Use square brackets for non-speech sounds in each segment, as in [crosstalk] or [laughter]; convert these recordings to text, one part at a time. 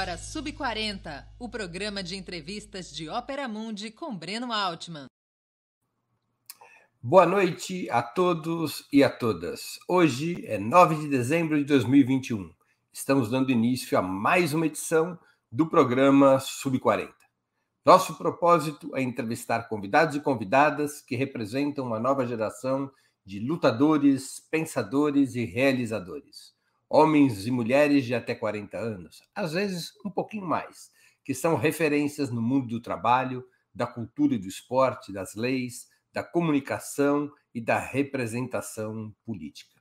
agora Sub40, o programa de entrevistas de Ópera Mundi com Breno Altman. Boa noite a todos e a todas. Hoje é 9 de dezembro de 2021. Estamos dando início a mais uma edição do programa Sub40. Nosso propósito é entrevistar convidados e convidadas que representam uma nova geração de lutadores, pensadores e realizadores. Homens e mulheres de até 40 anos, às vezes um pouquinho mais, que são referências no mundo do trabalho, da cultura e do esporte, das leis, da comunicação e da representação política.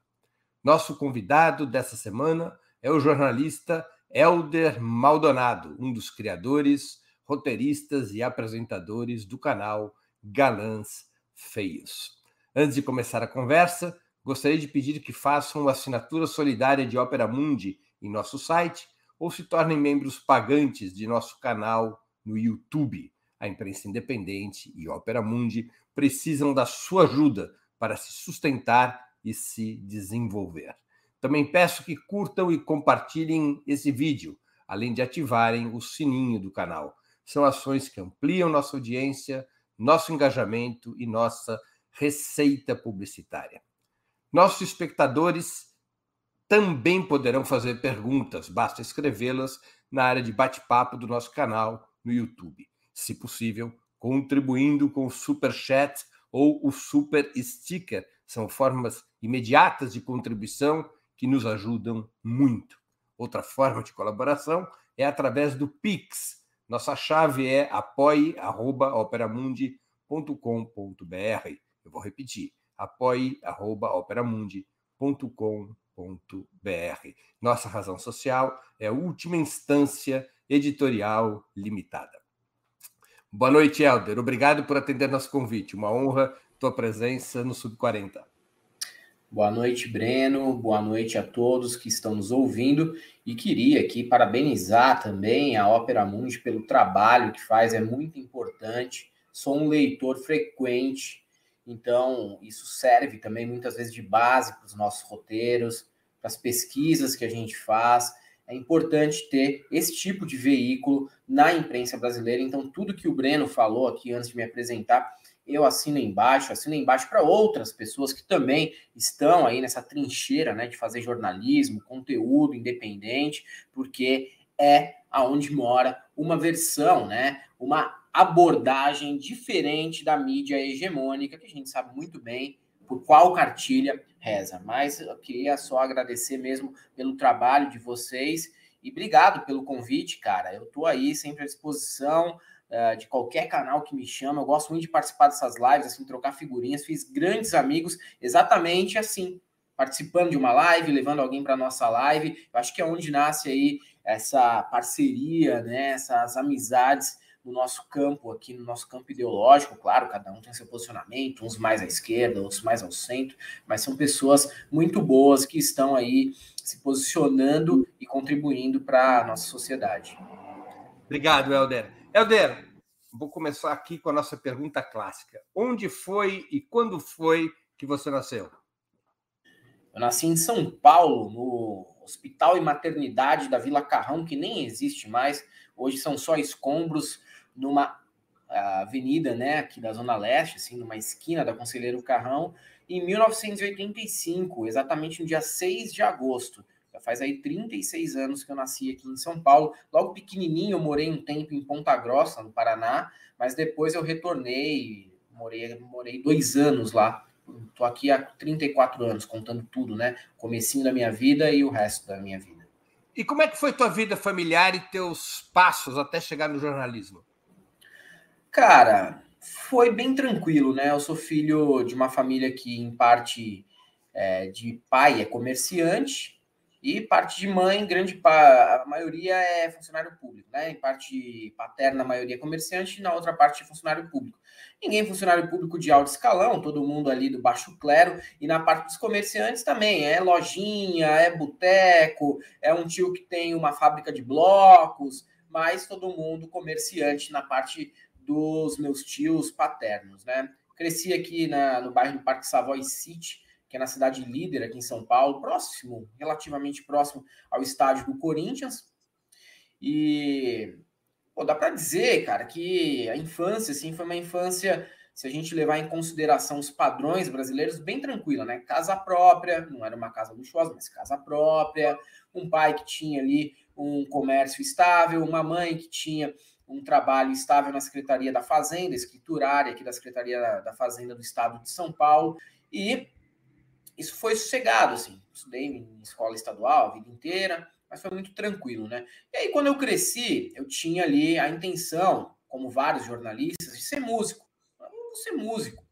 Nosso convidado dessa semana é o jornalista Elder Maldonado, um dos criadores, roteiristas e apresentadores do canal Galãs Feios. Antes de começar a conversa, gostaria de pedir que façam uma assinatura solidária de Ópera Mundi em nosso site ou se tornem membros pagantes de nosso canal no YouTube. A imprensa independente e Ópera Mundi precisam da sua ajuda para se sustentar e se desenvolver. Também peço que curtam e compartilhem esse vídeo, além de ativarem o sininho do canal. São ações que ampliam nossa audiência, nosso engajamento e nossa receita publicitária. Nossos espectadores também poderão fazer perguntas, basta escrevê-las na área de bate-papo do nosso canal no YouTube. Se possível, contribuindo com o Super Chat ou o Super Sticker. São formas imediatas de contribuição que nos ajudam muito. Outra forma de colaboração é através do Pix. Nossa chave é apoie.operamundi.com.br. Eu vou repetir: apoie.operamundi.com.br. Nossa razão social é última instância editorial limitada. Boa noite, Helder. Obrigado por atender nosso convite. Uma honra tua presença no Sub 40. Boa noite, Breno. Boa noite a todos que estão nos ouvindo. E queria aqui parabenizar também a Ópera Mundi pelo trabalho que faz, é muito importante. Sou um leitor frequente, então isso serve também muitas vezes de base para os nossos roteiros, para as pesquisas que a gente faz é importante ter esse tipo de veículo na imprensa brasileira. Então, tudo que o Breno falou aqui antes de me apresentar, eu assino embaixo, assino embaixo para outras pessoas que também estão aí nessa trincheira né, de fazer jornalismo, conteúdo independente, porque é aonde mora uma versão, né, uma abordagem diferente da mídia hegemônica, que a gente sabe muito bem por qual cartilha reza. Mas eu queria só agradecer mesmo pelo trabalho de vocês e obrigado pelo convite, cara. Eu tô aí sempre à disposição uh, de qualquer canal que me chama. Eu gosto muito de participar dessas lives, assim, trocar figurinhas. Fiz grandes amigos exatamente assim, participando de uma live, levando alguém para nossa live. Eu acho que é onde nasce aí essa parceria, né? Essas amizades no nosso campo aqui, no nosso campo ideológico, claro, cada um tem seu posicionamento, uns mais à esquerda, outros mais ao centro, mas são pessoas muito boas que estão aí se posicionando e contribuindo para a nossa sociedade. Obrigado, Helder. Helder, vou começar aqui com a nossa pergunta clássica. Onde foi e quando foi que você nasceu? Eu nasci em São Paulo, no Hospital e Maternidade da Vila Carrão, que nem existe mais. Hoje são só escombros numa avenida, né, aqui da Zona Leste, assim, numa esquina da Conselheiro Carrão, em 1985, exatamente no dia 6 de agosto. Já faz aí 36 anos que eu nasci aqui em São Paulo. Logo pequenininho, eu morei um tempo em Ponta Grossa, no Paraná, mas depois eu retornei, morei, morei dois anos lá. Estou aqui há 34 anos, contando tudo, né? Comecinho da minha vida e o resto da minha vida. E como é que foi tua vida familiar e teus passos até chegar no jornalismo? Cara, foi bem tranquilo, né? Eu sou filho de uma família que, em parte, é, de pai é comerciante e parte de mãe, grande pa... a maioria é funcionário público, né? Em parte paterna, a maioria é comerciante e na outra parte é funcionário público. Ninguém é funcionário público de alto escalão, todo mundo ali do baixo clero, e na parte dos comerciantes também, é lojinha, é boteco, é um tio que tem uma fábrica de blocos, mas todo mundo comerciante na parte dos meus tios paternos, né? Cresci aqui na, no bairro do Parque Savoy City, que é na cidade líder aqui em São Paulo, próximo, relativamente próximo ao estádio do Corinthians. E pô, dá para dizer, cara, que a infância, assim, foi uma infância, se a gente levar em consideração os padrões brasileiros, bem tranquila, né? Casa própria, não era uma casa luxuosa, mas casa própria, um pai que tinha ali um comércio estável, uma mãe que tinha um trabalho estável na Secretaria da Fazenda, escriturária aqui da Secretaria da Fazenda do Estado de São Paulo, e isso foi sossegado, assim. Estudei em escola estadual a vida inteira, mas foi muito tranquilo, né? E aí, quando eu cresci, eu tinha ali a intenção, como vários jornalistas, de ser músico. Eu vou ser músico.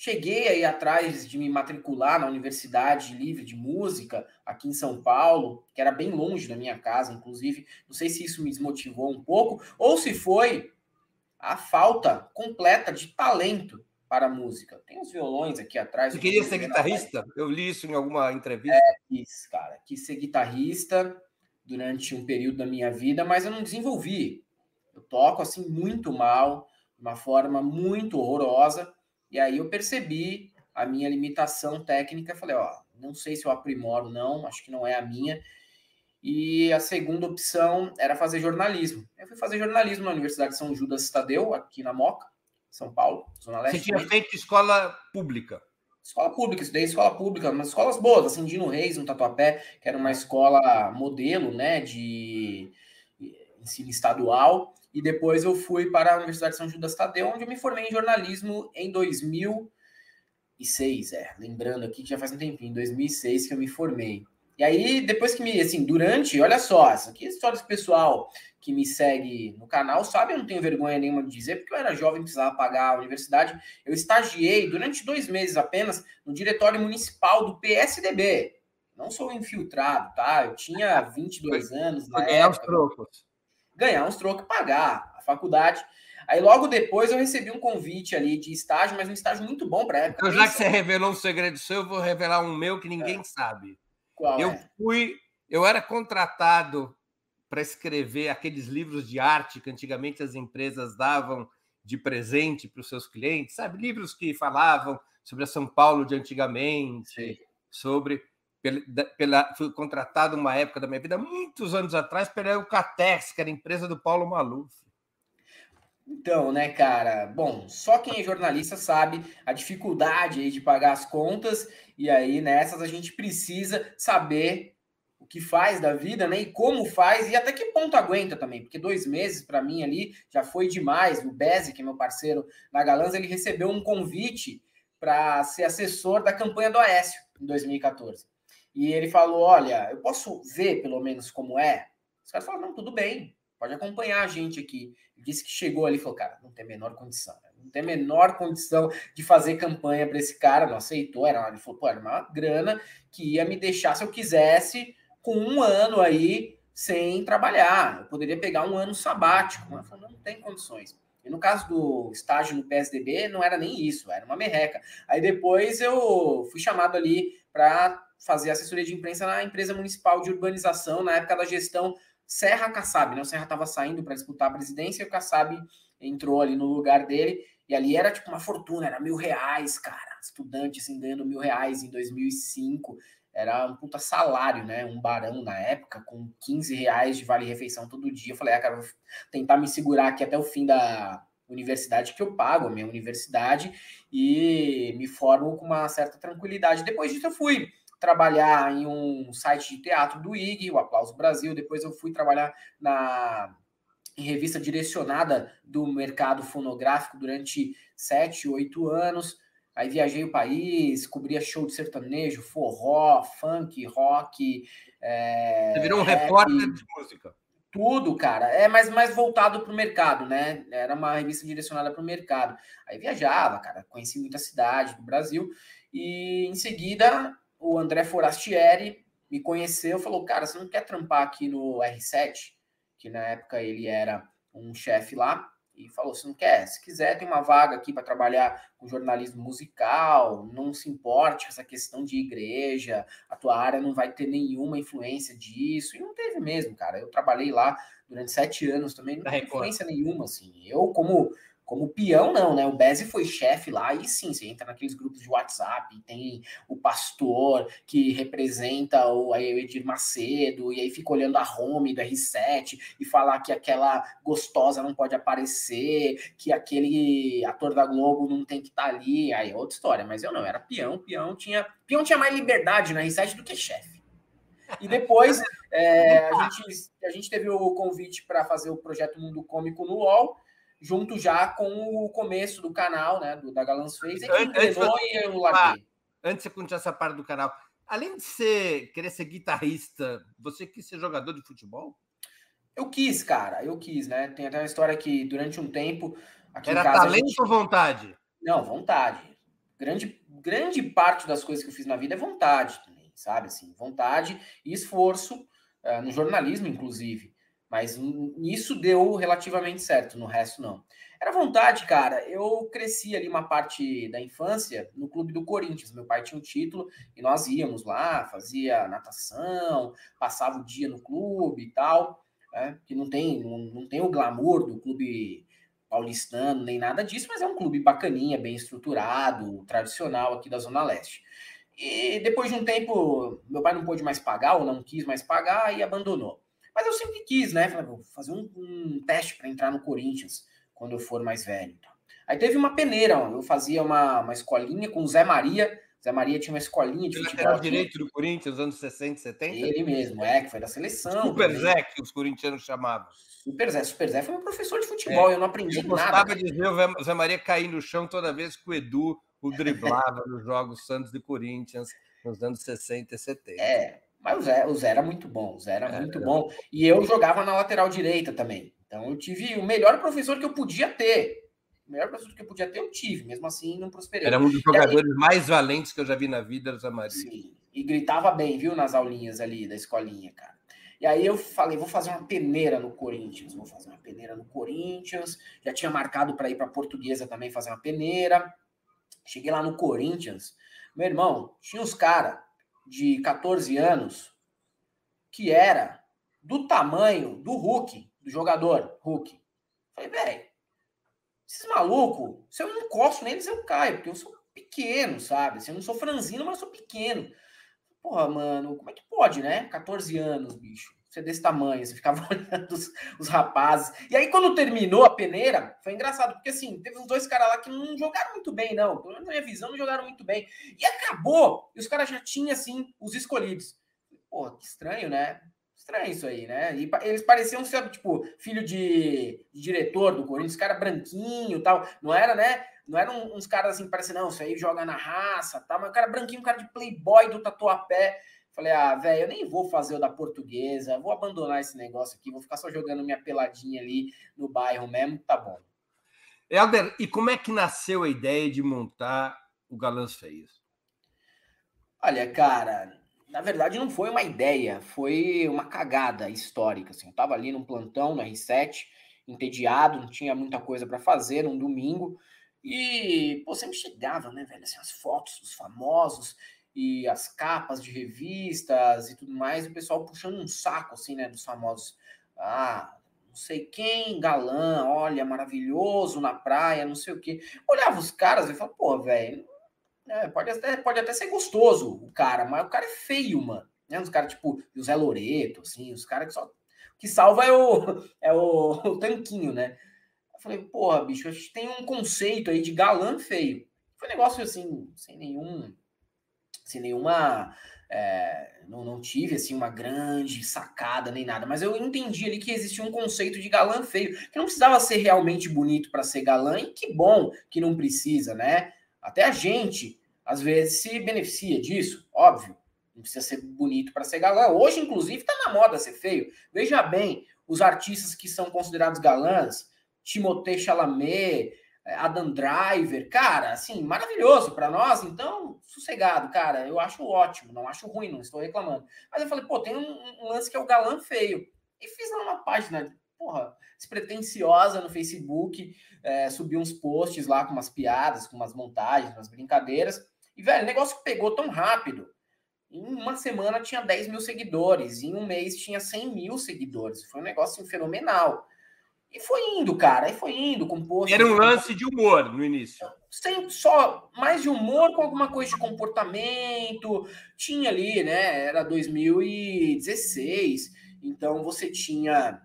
Cheguei aí atrás de me matricular na Universidade Livre de Música, aqui em São Paulo, que era bem longe da minha casa, inclusive. Não sei se isso me desmotivou um pouco, ou se foi a falta completa de talento para a música. Tem os violões aqui atrás. Você queria ser guitarrista? Eu li isso em alguma entrevista. É, isso, cara. Quis ser guitarrista durante um período da minha vida, mas eu não desenvolvi. Eu toco assim muito mal, de uma forma muito horrorosa e aí eu percebi a minha limitação técnica, falei, ó, não sei se eu aprimoro não, acho que não é a minha. E a segunda opção era fazer jornalismo. Eu fui fazer jornalismo na Universidade de São Judas Tadeu, aqui na Moca, São Paulo, Zona Leste. Você tinha feito escola pública? Escola pública, estudei escola pública, mas escolas boas, assim, Dino Reis, no Tatuapé, que era uma escola modelo, né, de ensino estadual. E depois eu fui para a Universidade de São Judas Tadeu, onde eu me formei em jornalismo em 2006, é. Lembrando aqui que já faz um tempinho, em 2006 que eu me formei. E aí, depois que me, assim, durante, olha só, essa aqui é história pessoal que me segue no canal, sabe? Eu não tenho vergonha nenhuma de dizer, porque eu era jovem, precisava pagar a universidade. Eu estagiei durante dois meses apenas no diretório municipal do PSDB. Não sou infiltrado, tá? Eu tinha 22 anos na época. os trocos ganhar uns trocos e pagar a faculdade. Aí logo depois eu recebi um convite ali de estágio, mas um estágio muito bom para época. Então, já que você revelou um segredo seu, eu vou revelar um meu que ninguém é. sabe. Qual eu é? fui, eu era contratado para escrever aqueles livros de arte que antigamente as empresas davam de presente para os seus clientes, sabe? Livros que falavam sobre a São Paulo de antigamente, Sim. sobre pela, fui contratado uma época da minha vida, muitos anos atrás, pela Eucatex, que era empresa do Paulo Maluf. Então, né, cara? Bom, só quem é jornalista sabe a dificuldade aí de pagar as contas, e aí nessas a gente precisa saber o que faz da vida, né? E como faz, e até que ponto aguenta também, porque dois meses para mim ali já foi demais. O Beze, que é meu parceiro na Galãs, ele recebeu um convite para ser assessor da campanha do Aécio em 2014. E ele falou: Olha, eu posso ver pelo menos como é? Os caras falaram: Não, tudo bem, pode acompanhar a gente aqui. Ele disse que chegou ali e falou: Cara, não tem a menor condição, né? não tem a menor condição de fazer campanha para esse cara. Não aceitou, era, ele falou: Pô, era uma grana que ia me deixar se eu quisesse com um ano aí sem trabalhar. Eu poderia pegar um ano sabático. Mas falou: Não tem condições. E no caso do estágio no PSDB, não era nem isso, era uma merreca. Aí depois eu fui chamado ali para fazer assessoria de imprensa na empresa municipal de urbanização, na época da gestão Serra Kassab, né? O Serra estava saindo para disputar a presidência e o Kassab entrou ali no lugar dele. E ali era tipo uma fortuna, era mil reais, cara. Estudante assim, ganhando mil reais em 2005. Era um puta salário, né? Um barão na época, com 15 reais de vale-refeição todo dia. Eu falei, ah, cara, vou tentar me segurar aqui até o fim da universidade que eu pago, a minha universidade, e me formo com uma certa tranquilidade. Depois disso, eu fui trabalhar em um site de teatro do IG, o Aplauso Brasil. Depois eu fui trabalhar na em revista direcionada do mercado fonográfico durante sete, oito anos. Aí viajei o país, cobria show de sertanejo, forró, funk, rock. É, Você virou um rap, repórter de música. Tudo, cara. É mais, mais voltado para o mercado, né? Era uma revista direcionada para o mercado. Aí viajava, cara. Conheci muita cidade do Brasil. E em seguida o André Forastieri me conheceu, falou: Cara, você não quer trampar aqui no R7? Que na época ele era um chefe lá. E falou: Se não quer, se quiser, tem uma vaga aqui para trabalhar com jornalismo musical. Não se importe com essa questão de igreja. A tua área não vai ter nenhuma influência disso. E não teve mesmo, cara. Eu trabalhei lá durante sete anos também, não teve influência nenhuma, assim. Eu, como Como peão, não, né? O Bezzi foi chefe lá, e sim, você entra naqueles grupos de WhatsApp, tem o pastor que representa o, Edir Macedo, e aí fica olhando a home do R7 e falar que aquela gostosa não pode aparecer, que aquele ator da Globo não tem que estar tá ali. Aí é outra história, mas eu não, era peão, peão tinha. Peão tinha mais liberdade na R7 do que chefe. E depois [laughs] é, a, gente, a gente teve o convite para fazer o projeto Mundo Cômico no UOL junto já com o começo do canal, né, do, da Galãs Fez, é que engrenou e eu larguei. Antes de você continuar essa parte do canal, além de ser, querer ser guitarrista, você quis ser jogador de futebol? Eu quis, cara, eu quis, né? Tem até uma história que durante um tempo. Era talento gente... ou vontade? Não, vontade. Grande, grande parte das coisas que eu fiz na vida é vontade também, sabe? Assim, vontade e esforço, uh, no jornalismo, inclusive. Mas nisso deu relativamente certo, no resto não. Era vontade, cara. Eu cresci ali uma parte da infância no clube do Corinthians. Meu pai tinha um título e nós íamos lá, fazia natação, passava o dia no clube e tal. Né? Que não tem, não, não tem o glamour do clube paulistano, nem nada disso, mas é um clube bacaninha, bem estruturado, tradicional aqui da Zona Leste. E depois de um tempo, meu pai não pôde mais pagar ou não quis mais pagar e abandonou. Mas eu sempre quis, né? Falei, vou fazer um, um teste para entrar no Corinthians quando eu for mais velho. Aí teve uma peneira, ó, eu fazia uma, uma escolinha com o Zé Maria. Zé Maria tinha uma escolinha de futebol. Era direito do Corinthians, anos 60, 70? Ele mesmo, é, que foi da seleção. Super também. Zé, que os corintianos chamavam. Super Zé, Super Zé foi meu professor de futebol, é, eu não aprendi eu nada. Eu gostava de ver o Zé Maria cair no chão toda vez que o Edu o driblava [laughs] nos jogos Santos e Corinthians nos anos 60 e 70. É, mas o Zé, o Zé era muito bom, o Zé era é, muito bom. E eu jogava na lateral direita também. Então eu tive o melhor professor que eu podia ter. O melhor professor que eu podia ter, eu tive. Mesmo assim, não prosperei. Era um dos jogadores aí, mais valentes que eu já vi na vida, Zé Maria. Sim, e gritava bem, viu, nas aulinhas ali da escolinha, cara. E aí eu falei, vou fazer uma peneira no Corinthians, vou fazer uma peneira no Corinthians. Já tinha marcado para ir para Portuguesa também fazer uma peneira. Cheguei lá no Corinthians, meu irmão, tinha uns caras de 14 anos que era do tamanho do Hulk, do jogador Hulk. Falei, velho, esses malucos, se eu não encosto neles, eu caio, porque eu sou pequeno, sabe? Assim, eu não sou franzino, mas eu sou pequeno. Porra, mano, como é que pode, né? 14 anos, bicho desse tamanho, você ficava [laughs] olhando os, os, rapazes. E aí, quando terminou a peneira, foi engraçado, porque assim, teve uns dois caras lá que não jogaram muito bem, não. Pelo menos na minha visão, não jogaram muito bem. E acabou, e os caras já tinham, assim, os escolhidos. Pô, que estranho, né? Estranho isso aí, né? E eles pareciam ser, tipo, filho de, de diretor do Corinthians, cara branquinho tal. Não era, né? Não eram uns caras assim, parecendo, não, isso aí joga na raça, tal. Mas o cara branquinho, um cara de playboy do tatuapé. Falei, ah, velho, eu nem vou fazer o da portuguesa, vou abandonar esse negócio aqui, vou ficar só jogando minha peladinha ali no bairro mesmo, tá bom. Helder, e como é que nasceu a ideia de montar o Galãs Feios? Olha, cara, na verdade não foi uma ideia, foi uma cagada histórica. Assim. Eu tava ali num plantão no R7, entediado, não tinha muita coisa para fazer num domingo. E, pô, sempre chegava, né, velho, assim, as fotos dos famosos e as capas de revistas e tudo mais, e o pessoal puxando um saco, assim, né, dos famosos. Ah, não sei quem, galã, olha, maravilhoso na praia, não sei o quê. Olhava os caras e falava, pô, velho, é, pode, até, pode até ser gostoso o cara, mas o cara é feio, mano. Né? Os caras, tipo, o Zé Loreto, assim, os caras que só. que salva é o, [laughs] é o, o tanquinho, né? Eu falei, porra, bicho, a gente tem um conceito aí de galã feio. Foi um negócio assim, sem nenhum sem nenhuma. É, não, não tive assim uma grande sacada nem nada, mas eu entendi ali que existia um conceito de galã feio, que não precisava ser realmente bonito para ser galã, e que bom que não precisa, né? Até a gente às vezes se beneficia disso, óbvio. Não precisa ser bonito para ser galã. Hoje, inclusive, está na moda ser feio. Veja bem, os artistas que são considerados galãs, Timothée Chalamet, Adam Driver, cara, assim, maravilhoso para nós, então, sossegado, cara, eu acho ótimo, não acho ruim, não estou reclamando. Mas eu falei, pô, tem um, um lance que é o galã feio. E fiz lá uma página, porra, despretensiosa no Facebook, é, subi uns posts lá com umas piadas, com umas montagens, umas brincadeiras. E, velho, o negócio pegou tão rápido. Em uma semana tinha 10 mil seguidores, em um mês tinha 100 mil seguidores. Foi um negócio assim, fenomenal. E foi indo, cara, e foi indo com post. Era um lance de humor no início. Sem só mais de humor com alguma coisa de comportamento. Tinha ali, né? Era 2016, então você tinha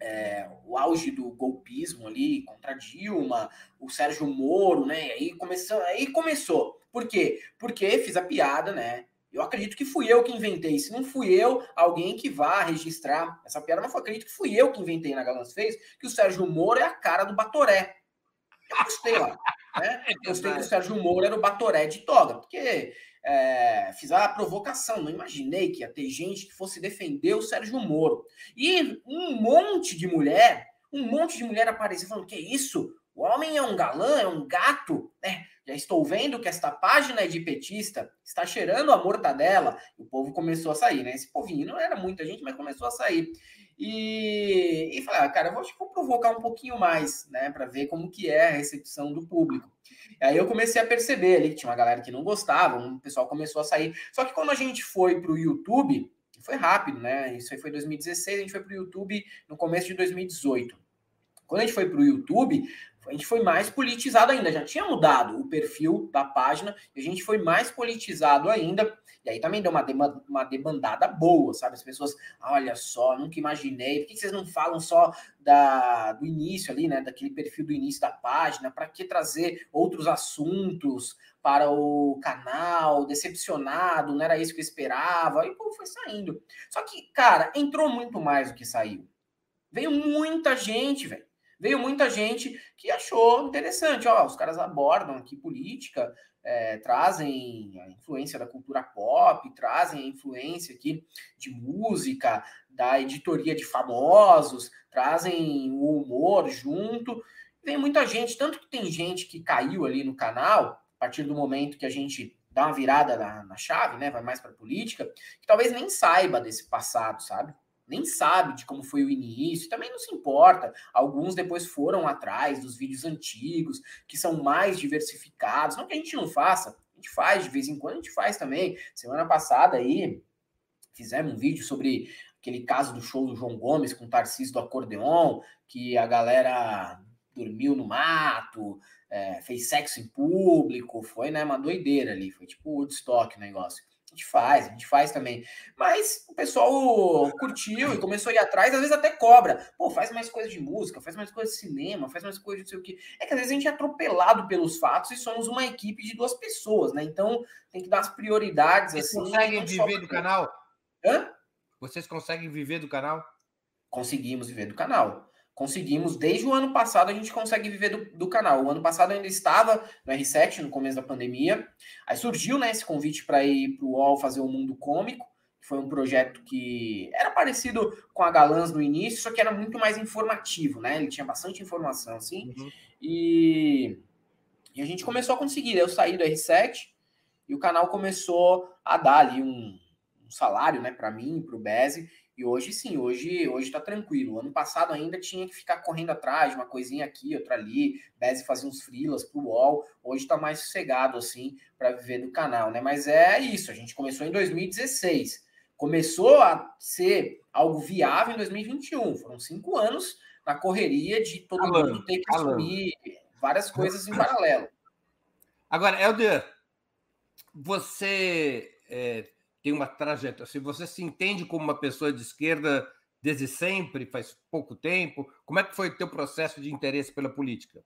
é, o auge do golpismo ali contra Dilma, o Sérgio Moro, né? E aí começou, aí começou. Por quê? Porque fiz a piada, né? Eu acredito que fui eu que inventei. Se não fui eu, alguém que vá registrar essa piada, mas eu acredito que fui eu que inventei na Galãs Fez, que o Sérgio Moro é a cara do Batoré. Eu gostei lá. Né? [laughs] Eu gostei que o Sérgio Moro era o Batoré de toga, porque é, fiz a provocação. Não imaginei que ia ter gente que fosse defender o Sérgio Moro. E um monte de mulher, um monte de mulher apareceu falando: que isso? O homem é um galã, é um gato, né? Já estou vendo que esta página de petista, está cheirando a mortadela. O povo começou a sair, né? Esse povinho não era muita gente, mas começou a sair. E, e ah, cara, vou, vou provocar um pouquinho mais, né, para ver como que é a recepção do público. E aí eu comecei a perceber ali que tinha uma galera que não gostava, um pessoal começou a sair. Só que quando a gente foi para o YouTube, foi rápido, né? Isso aí foi 2016, a gente foi para o YouTube no começo de 2018. Quando a gente foi para o YouTube, a gente foi mais politizado ainda, já tinha mudado o perfil da página, a gente foi mais politizado ainda, e aí também deu uma, uma debandada boa, sabe? As pessoas, olha só, nunca imaginei, por que vocês não falam só da, do início ali, né? Daquele perfil do início da página, para que trazer outros assuntos para o canal, decepcionado, não era isso que eu esperava, e povo foi saindo. Só que, cara, entrou muito mais do que saiu. Veio muita gente, velho veio muita gente que achou interessante. Ó, os caras abordam aqui política, é, trazem a influência da cultura pop, trazem a influência aqui de música, da editoria de famosos, trazem o humor junto. Vem muita gente, tanto que tem gente que caiu ali no canal, a partir do momento que a gente dá uma virada na, na chave, né? Vai mais para política, que talvez nem saiba desse passado, sabe? Nem sabe de como foi o início, também não se importa. Alguns depois foram atrás dos vídeos antigos, que são mais diversificados. Não que a gente não faça, a gente faz de vez em quando, a gente faz também. Semana passada aí, fizemos um vídeo sobre aquele caso do show do João Gomes com o Tarcísio do Acordeon, que a galera dormiu no mato, é, fez sexo em público, foi né, uma doideira ali, foi tipo Woodstock o negócio gente faz, a gente faz também. Mas o pessoal curtiu e começou a ir atrás, às vezes até cobra. Pô, faz mais coisa de música, faz mais coisa de cinema, faz mais coisa de não sei o quê. É que às vezes a gente é atropelado pelos fatos e somos uma equipe de duas pessoas, né? Então tem que dar as prioridades Vocês assim. conseguem viver do canal? Hã? Vocês conseguem viver do canal? Conseguimos viver do canal conseguimos, desde o ano passado, a gente consegue viver do, do canal. O ano passado ainda estava no R7, no começo da pandemia. Aí surgiu né, esse convite para ir para o UOL fazer o Mundo Cômico, que foi um projeto que era parecido com a Galãs no início, só que era muito mais informativo, né? Ele tinha bastante informação, assim. Uhum. E, e a gente começou a conseguir. Eu saí do R7 e o canal começou a dar ali um, um salário né, para mim, para o Beze, e hoje sim, hoje hoje tá tranquilo. Ano passado ainda tinha que ficar correndo atrás uma coisinha aqui, outra ali, Beze fazia uns frilas pro UOL. Hoje tá mais sossegado assim para viver do canal, né? Mas é isso, a gente começou em 2016. Começou a ser algo viável em 2021. Foram cinco anos na correria de todo Alan, mundo ter que Alan. assumir várias coisas em paralelo. Agora, Helder, você é, tem uma trajetória, se você se entende como uma pessoa de esquerda desde sempre, faz pouco tempo, como é que foi o teu processo de interesse pela política?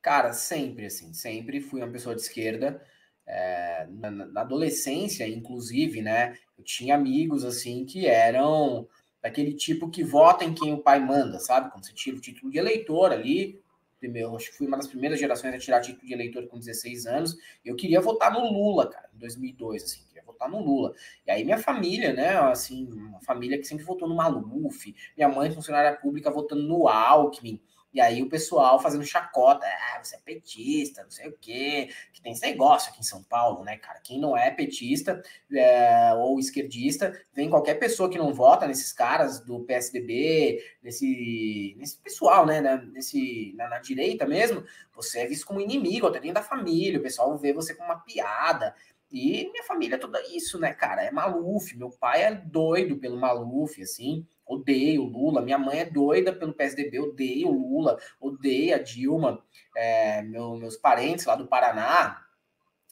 Cara, sempre, assim, sempre fui uma pessoa de esquerda. É, na, na, adolescência, inclusive, né, eu tinha amigos, assim, que eram daquele tipo que vota em quem o pai manda, sabe? Quando você tira o título de eleitor ali, primeiro, acho que fui uma das primeiras gerações a tirar título de eleitor com 16 anos, eu queria votar no Lula, cara, em 2002, assim, votar no Lula. E aí minha família, né, assim, uma família que sempre votou no Maluf, minha mãe funcionária pública votando no Alckmin, e aí o pessoal fazendo chacota, ah, você é petista, não sei o quê, que tem esse negócio aqui em São Paulo, né, cara? Quem não é petista é, ou esquerdista, vem qualquer pessoa que não vota nesses caras do PSDB, nesse, nesse pessoal, né, nesse, na, na direita mesmo, você é visto como inimigo, até dentro da família, o pessoal vê você como uma piada. E minha família é toda isso, né, cara? É Maluf. Meu pai é doido pelo Maluf, assim. odeio o Lula. Minha mãe é doida pelo PSDB, odeio o Lula, odeia a Dilma. É, meu, meus parentes lá do Paraná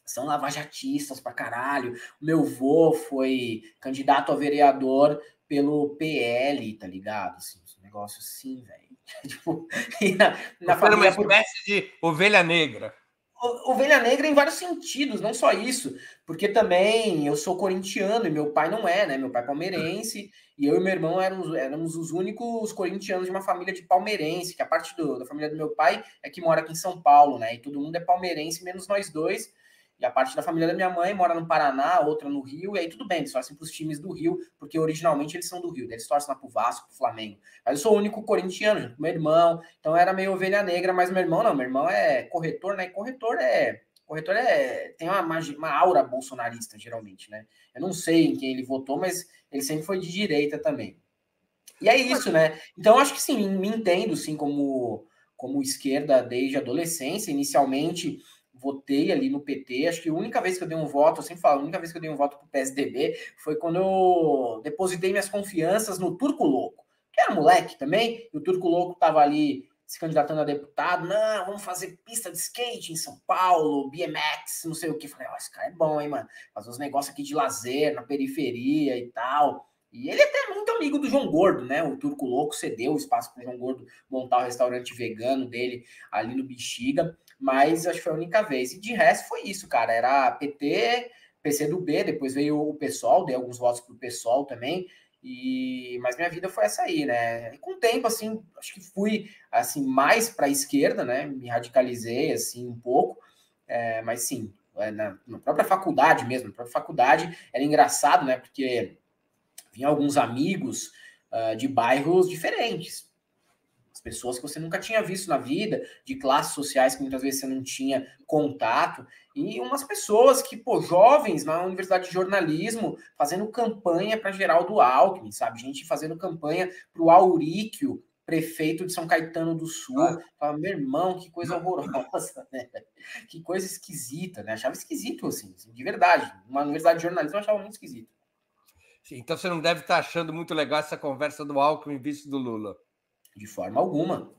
são lavajatistas pra caralho. Meu vô foi candidato a vereador pelo PL, tá ligado? Assim, um negócio assim, velho. [laughs] tipo, [laughs] na, na família... uma espécie de ovelha negra ovelha negra em vários sentidos, não só isso, porque também eu sou corintiano e meu pai não é, né? Meu pai é palmeirense e eu e meu irmão éramos, éramos os únicos corintianos de uma família de palmeirense, que a parte do, da família do meu pai é que mora aqui em São Paulo, né? E todo mundo é palmeirense, menos nós dois. E a parte da família da minha mãe mora no Paraná, outra no Rio, e aí tudo bem, eles torcem para os times do Rio, porque originalmente eles são do Rio, eles torcem lá pro Vasco, pro Flamengo. Mas eu sou o único corintiano, meu irmão, então era meio ovelha negra, mas meu irmão não, meu irmão é corretor, né? Corretor é. Corretor é. tem uma, uma aura bolsonarista, geralmente, né? Eu não sei em quem ele votou, mas ele sempre foi de direita também. E é isso, né? Então acho que sim, me entendo sim como, como esquerda desde a adolescência. Inicialmente votei ali no PT. Acho que a única vez que eu dei um voto, eu sempre falo, a única vez que eu dei um voto pro PSDB foi quando eu depositei minhas confianças no Turco Louco, que era moleque também, e o Turco Louco tava ali se candidatando a deputado. Não, vamos fazer pista de skate em São Paulo, BMX, não sei o que. Falei, ó, oh, esse cara é bom, hein, mano? Fazer uns negócios aqui de lazer na periferia e tal. E ele é até muito amigo do João Gordo, né? O Turco Louco cedeu o espaço para o João Gordo montar o restaurante vegano dele ali no Bexiga mas acho que foi a única vez. E de resto foi isso, cara. Era PT, PC do B, depois veio o PSOL, dei alguns votos pro PSOL também. E mas minha vida foi essa aí, né? E com o tempo assim, acho que fui assim mais para a esquerda, né? Me radicalizei assim um pouco. É, mas sim, é, na, na, própria faculdade mesmo, na própria faculdade era engraçado, né? Porque vinha alguns amigos uh, de bairros diferentes pessoas que você nunca tinha visto na vida, de classes sociais que muitas vezes você não tinha contato, e umas pessoas que, pô, jovens na Universidade de Jornalismo, fazendo campanha para Geraldo Alckmin, sabe? Gente fazendo campanha para o Auríquio, prefeito de São Caetano do Sul. Ah. Meu irmão, que coisa horrorosa, [laughs] né? Que coisa esquisita, né? Achava esquisito, assim, assim de verdade. Uma universidade de jornalismo eu achava muito esquisito. Sim, então você não deve estar achando muito legal essa conversa do Alckmin visto do Lula. De forma alguma.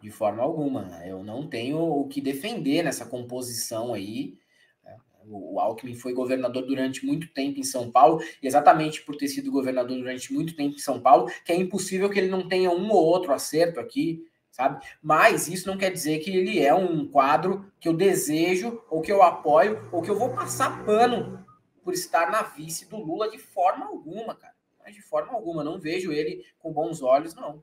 De forma alguma. Eu não tenho o que defender nessa composição aí. Né? O Alckmin foi governador durante muito tempo em São Paulo, e exatamente por ter sido governador durante muito tempo em São Paulo, que é impossível que ele não tenha um ou outro acerto aqui, sabe? Mas isso não quer dizer que ele é um quadro que eu desejo, ou que eu apoio, ou que eu vou passar pano por estar na vice do Lula de forma alguma, cara. Mas de forma alguma, não vejo ele com bons olhos, não.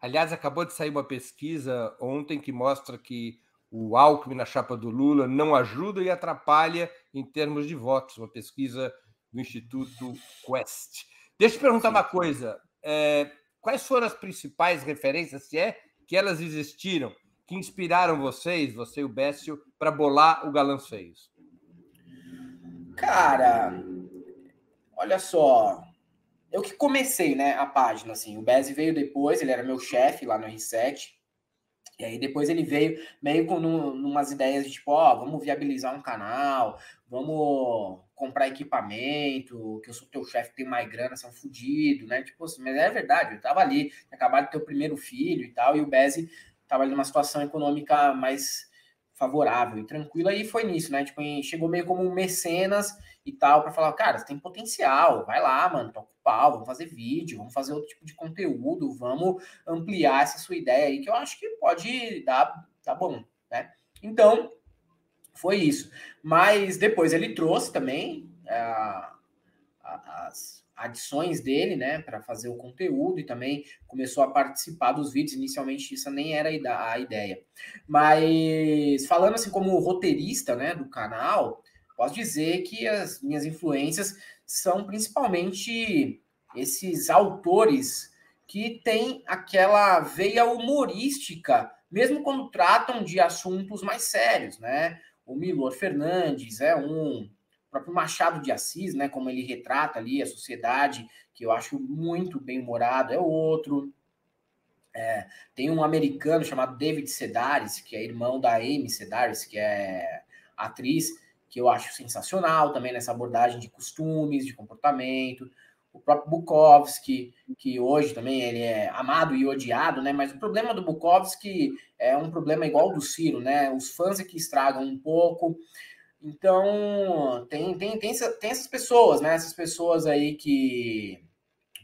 Aliás, acabou de sair uma pesquisa ontem que mostra que o Alckmin na chapa do Lula não ajuda e atrapalha em termos de votos. Uma pesquisa do Instituto Quest. Deixa eu te perguntar uma coisa. É, quais foram as principais referências, se é que elas existiram, que inspiraram vocês, você e o Bécio, para bolar o Galãs Feios? Cara, olha só eu que comecei, né, a página, assim. O Bez veio depois, ele era meu chefe lá no R7. E aí depois ele veio meio com num, numas ideias de tipo, ó, oh, vamos viabilizar um canal, vamos comprar equipamento, que eu sou teu chefe, tenho mais grana, são fudido, né? Tipo assim, mas é verdade, eu tava ali, acabado de ter o primeiro filho e tal, e o Bez tava ali numa situação econômica mais favorável e tranquila, e foi nisso, né? Tipo, chegou meio como um mecenas e tal, para falar, cara, você tem potencial, vai lá, mano, pau, vamos fazer vídeo, vamos fazer outro tipo de conteúdo, vamos ampliar essa sua ideia aí, que eu acho que pode dar, tá bom, né? Então, foi isso. Mas depois ele trouxe também uh, as adições dele, né, para fazer o conteúdo e também começou a participar dos vídeos. Inicialmente isso nem era a ideia. Mas falando assim como roteirista, né, do canal, posso dizer que as minhas influências são principalmente esses autores que têm aquela veia humorística, mesmo quando tratam de assuntos mais sérios, né? O Milor Fernandes é um, o próprio Machado de Assis, né? Como ele retrata ali a sociedade, que eu acho muito bem humorado, é outro. É, tem um americano chamado David Sedaris, que é irmão da Amy Sedaris, que é atriz, que eu acho sensacional também nessa abordagem de costumes, de comportamento. o próprio Bukowski, que hoje também ele é amado e odiado, né? Mas o problema do Bukowski é um problema igual do Ciro, né? Os fãs é que estragam um pouco. Então, tem, tem, tem, tem essas pessoas, né? Essas pessoas aí que.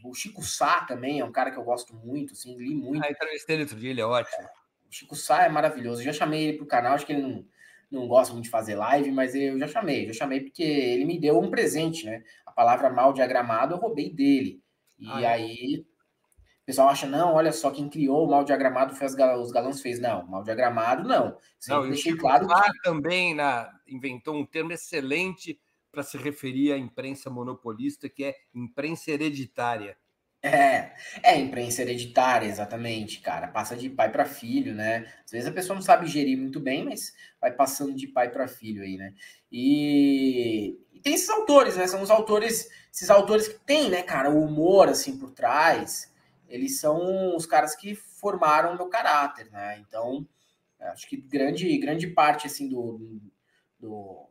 O Chico Sá também é um cara que eu gosto muito, assim, li muito. Ah, entrevistei ele outro dia, ele é ótimo. É, o Chico Sá é maravilhoso. Eu já chamei ele pro canal, acho que ele não, não gosta muito de fazer live, mas eu já chamei, já chamei porque ele me deu um presente, né? A palavra mal diagramado eu roubei dele. E ah, aí o pessoal acha, não, olha só, quem criou o mal diagramado foi os galãs fez. Não, mal diagramado não. Sempre não, deixei claro que... também na, inventou um termo excelente para se referir à imprensa monopolista, que é imprensa hereditária. É, é imprensa hereditária, exatamente, cara. Passa de pai para filho, né? Às vezes a pessoa não sabe gerir muito bem, mas vai passando de pai para filho aí, né? E, e, tem esses autores, né? São os autores, esses autores que têm, né, cara, o humor assim por trás. Eles são os caras que formaram o meu caráter, né? Então, acho que grande, grande parte assim do, do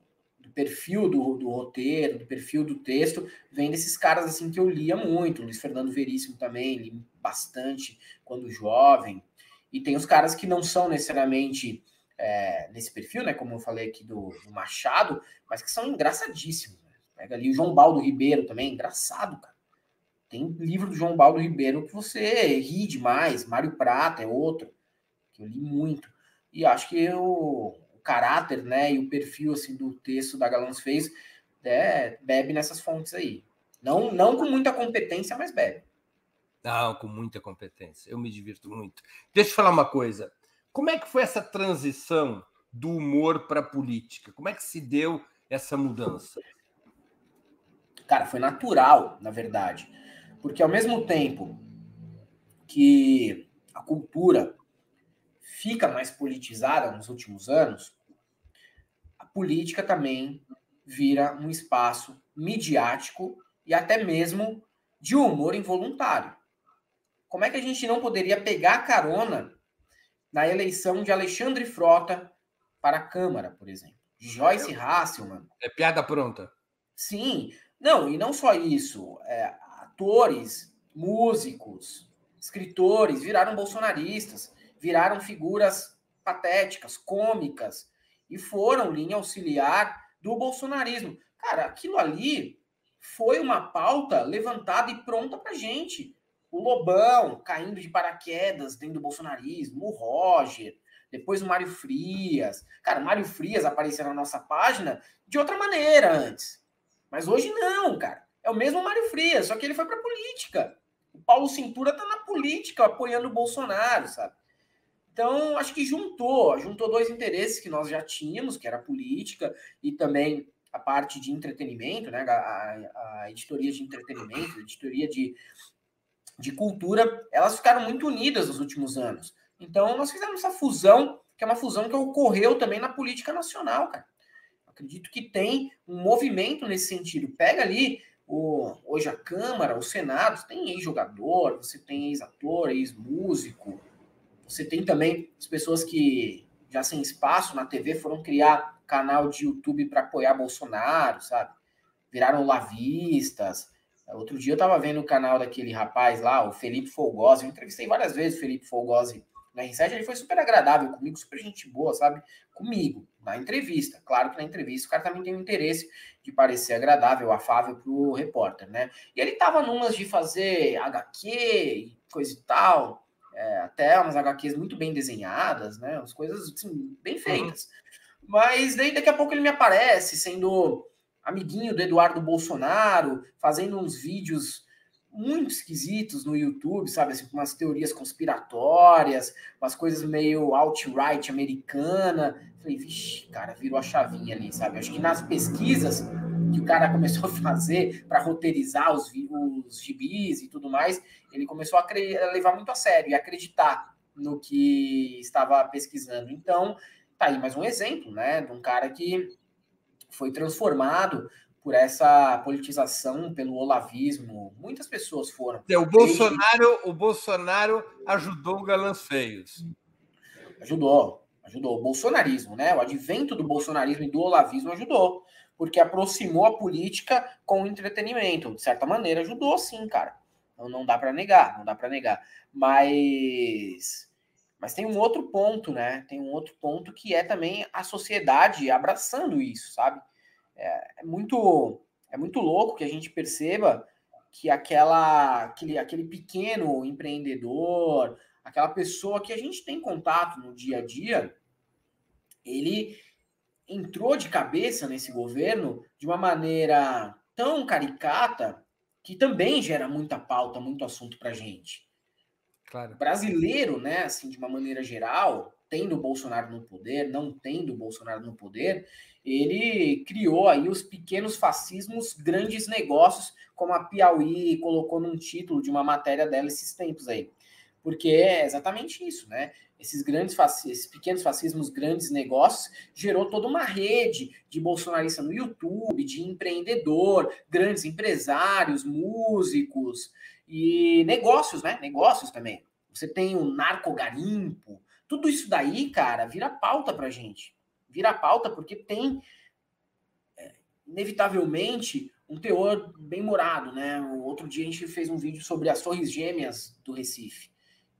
perfil do, do roteiro, do perfil do texto, vem desses caras assim que eu lia muito. Luiz Fernando Veríssimo também, li bastante quando jovem. E tem os caras que não são necessariamente é, nesse perfil, né? Como eu falei aqui do, do Machado, mas que são engraçadíssimos. Né? Pega ali o João Baldo Ribeiro também, engraçado, cara. Tem livro do João Baldo Ribeiro que você ri demais. Mário Prata é outro, que eu li muito. E acho que eu, caráter, né, e o perfil assim do texto da Galãs fez, é, bebe nessas fontes aí. Não, não com muita competência, mas bebe. Não, com muita competência. Eu me divirto muito. Deixa eu falar uma coisa. Como é que foi essa transição do humor para a política? Como é que se deu essa mudança? Cara, foi natural, na verdade. Porque ao mesmo tempo que a cultura fica mais politizada nos últimos anos, a política também vira um espaço midiático e até mesmo de humor involuntário. Como é que a gente não poderia pegar carona na eleição de Alexandre Frota para a Câmara, por exemplo? Joyce Hasselman. É piada pronta. Sim. Não, e não só isso. É, atores, músicos, escritores viraram bolsonaristas viraram figuras patéticas, cômicas, e foram linha auxiliar do bolsonarismo. Cara, aquilo ali foi uma pauta levantada e pronta para gente. O Lobão caindo de paraquedas dentro do bolsonarismo, o Roger, depois o Mário Frias. Cara, o Mário Frias apareceu na nossa página de outra maneira antes. Mas hoje não, cara. É o mesmo Mário Frias, só que ele foi para política. O Paulo Cintura tá na política, apoiando o Bolsonaro, sabe? Então, acho que juntou, juntou dois interesses que nós já tínhamos, que era a política e também a parte de entretenimento, né? A, a, editoria de entretenimento, a editoria de, de cultura, elas ficaram muito unidas nos últimos anos. Então, nós fizemos essa fusão, que é uma fusão que ocorreu também na política nacional, cara. Acredito que tem um movimento nesse sentido. Pega ali o, hoje a Câmara, o Senado, tem ex-jogador, você tem ex-ator, ex-músico, você tem também as pessoas que já sem espaço na TV foram criar canal de YouTube para apoiar Bolsonaro, sabe? Viraram lavistas. Outro dia eu tava vendo o canal daquele rapaz lá, o Felipe Folgosi. Eu entrevistei várias vezes o Felipe Folgosi na R7. Ele foi super agradável comigo, super gente boa, sabe? Comigo, na entrevista. Claro que na entrevista o cara também tem o interesse de parecer agradável, afável pro repórter, né? E ele tava numas de fazer HQ e coisa e tal é, até umas HQs muito bem desenhadas, né? Umas coisas assim, bem uhum. feitas. Uhum. Mas daí daqui a pouco ele me aparece sendo amiguinho do Eduardo Bolsonaro, fazendo uns vídeos muito esquisitos no YouTube, sabe? Assim, com umas teorias conspiratórias, umas coisas meio alt-right americana. Falei, vixe, cara, virou a chavinha ali, sabe? Acho que nas pesquisas que o cara começou a fazer para roteirizar os, os gibis e tudo mais, ele começou a, a levar muito a sério e acreditar no que estava pesquisando. Então, tá aí mais um exemplo, né, de um cara que foi transformado por essa politização, pelo olavismo. Muitas pessoas foram. O Bolsonaro, o Bolsonaro ajudou o Galãs Feios. Ajudou, ajudou. O bolsonarismo, né? O advento do bolsonarismo e do olavismo ajudou. Porque aproximou a política com o entretenimento. De certa maneira, ajudou sim, cara. Então não dá para negar, não dá para negar. Mas mas tem um outro ponto, né? Tem um outro ponto que é também a sociedade abraçando isso, sabe? É, é muito é muito louco que a gente perceba que aquela aquele, aquele pequeno empreendedor, aquela pessoa que a gente tem contato no dia a dia, ele entrou de cabeça nesse governo de uma maneira tão caricata que também gera muita pauta, muito assunto para gente. Claro. Brasileiro, né, assim, de uma maneira geral, tendo o Bolsonaro no poder, não tendo o Bolsonaro no poder, ele criou aí os pequenos fascismos, grandes negócios, como a Piauí colocou num título de uma matéria dela esses tempos aí. Porque é exatamente isso, né? esses grandes esses pequenos fascismos, grandes negócios, gerou toda uma rede de bolsonarista no YouTube, de empreendedor, grandes empresários, músicos e negócios, né? Negócios também. Você tem o narcogarimpo, tudo isso daí, cara, vira pauta pra gente. Vira pauta porque tem, é, inevitavelmente, um teor bem morado, né? Outro dia a gente fez um vídeo sobre as Torres Gêmeas do Recife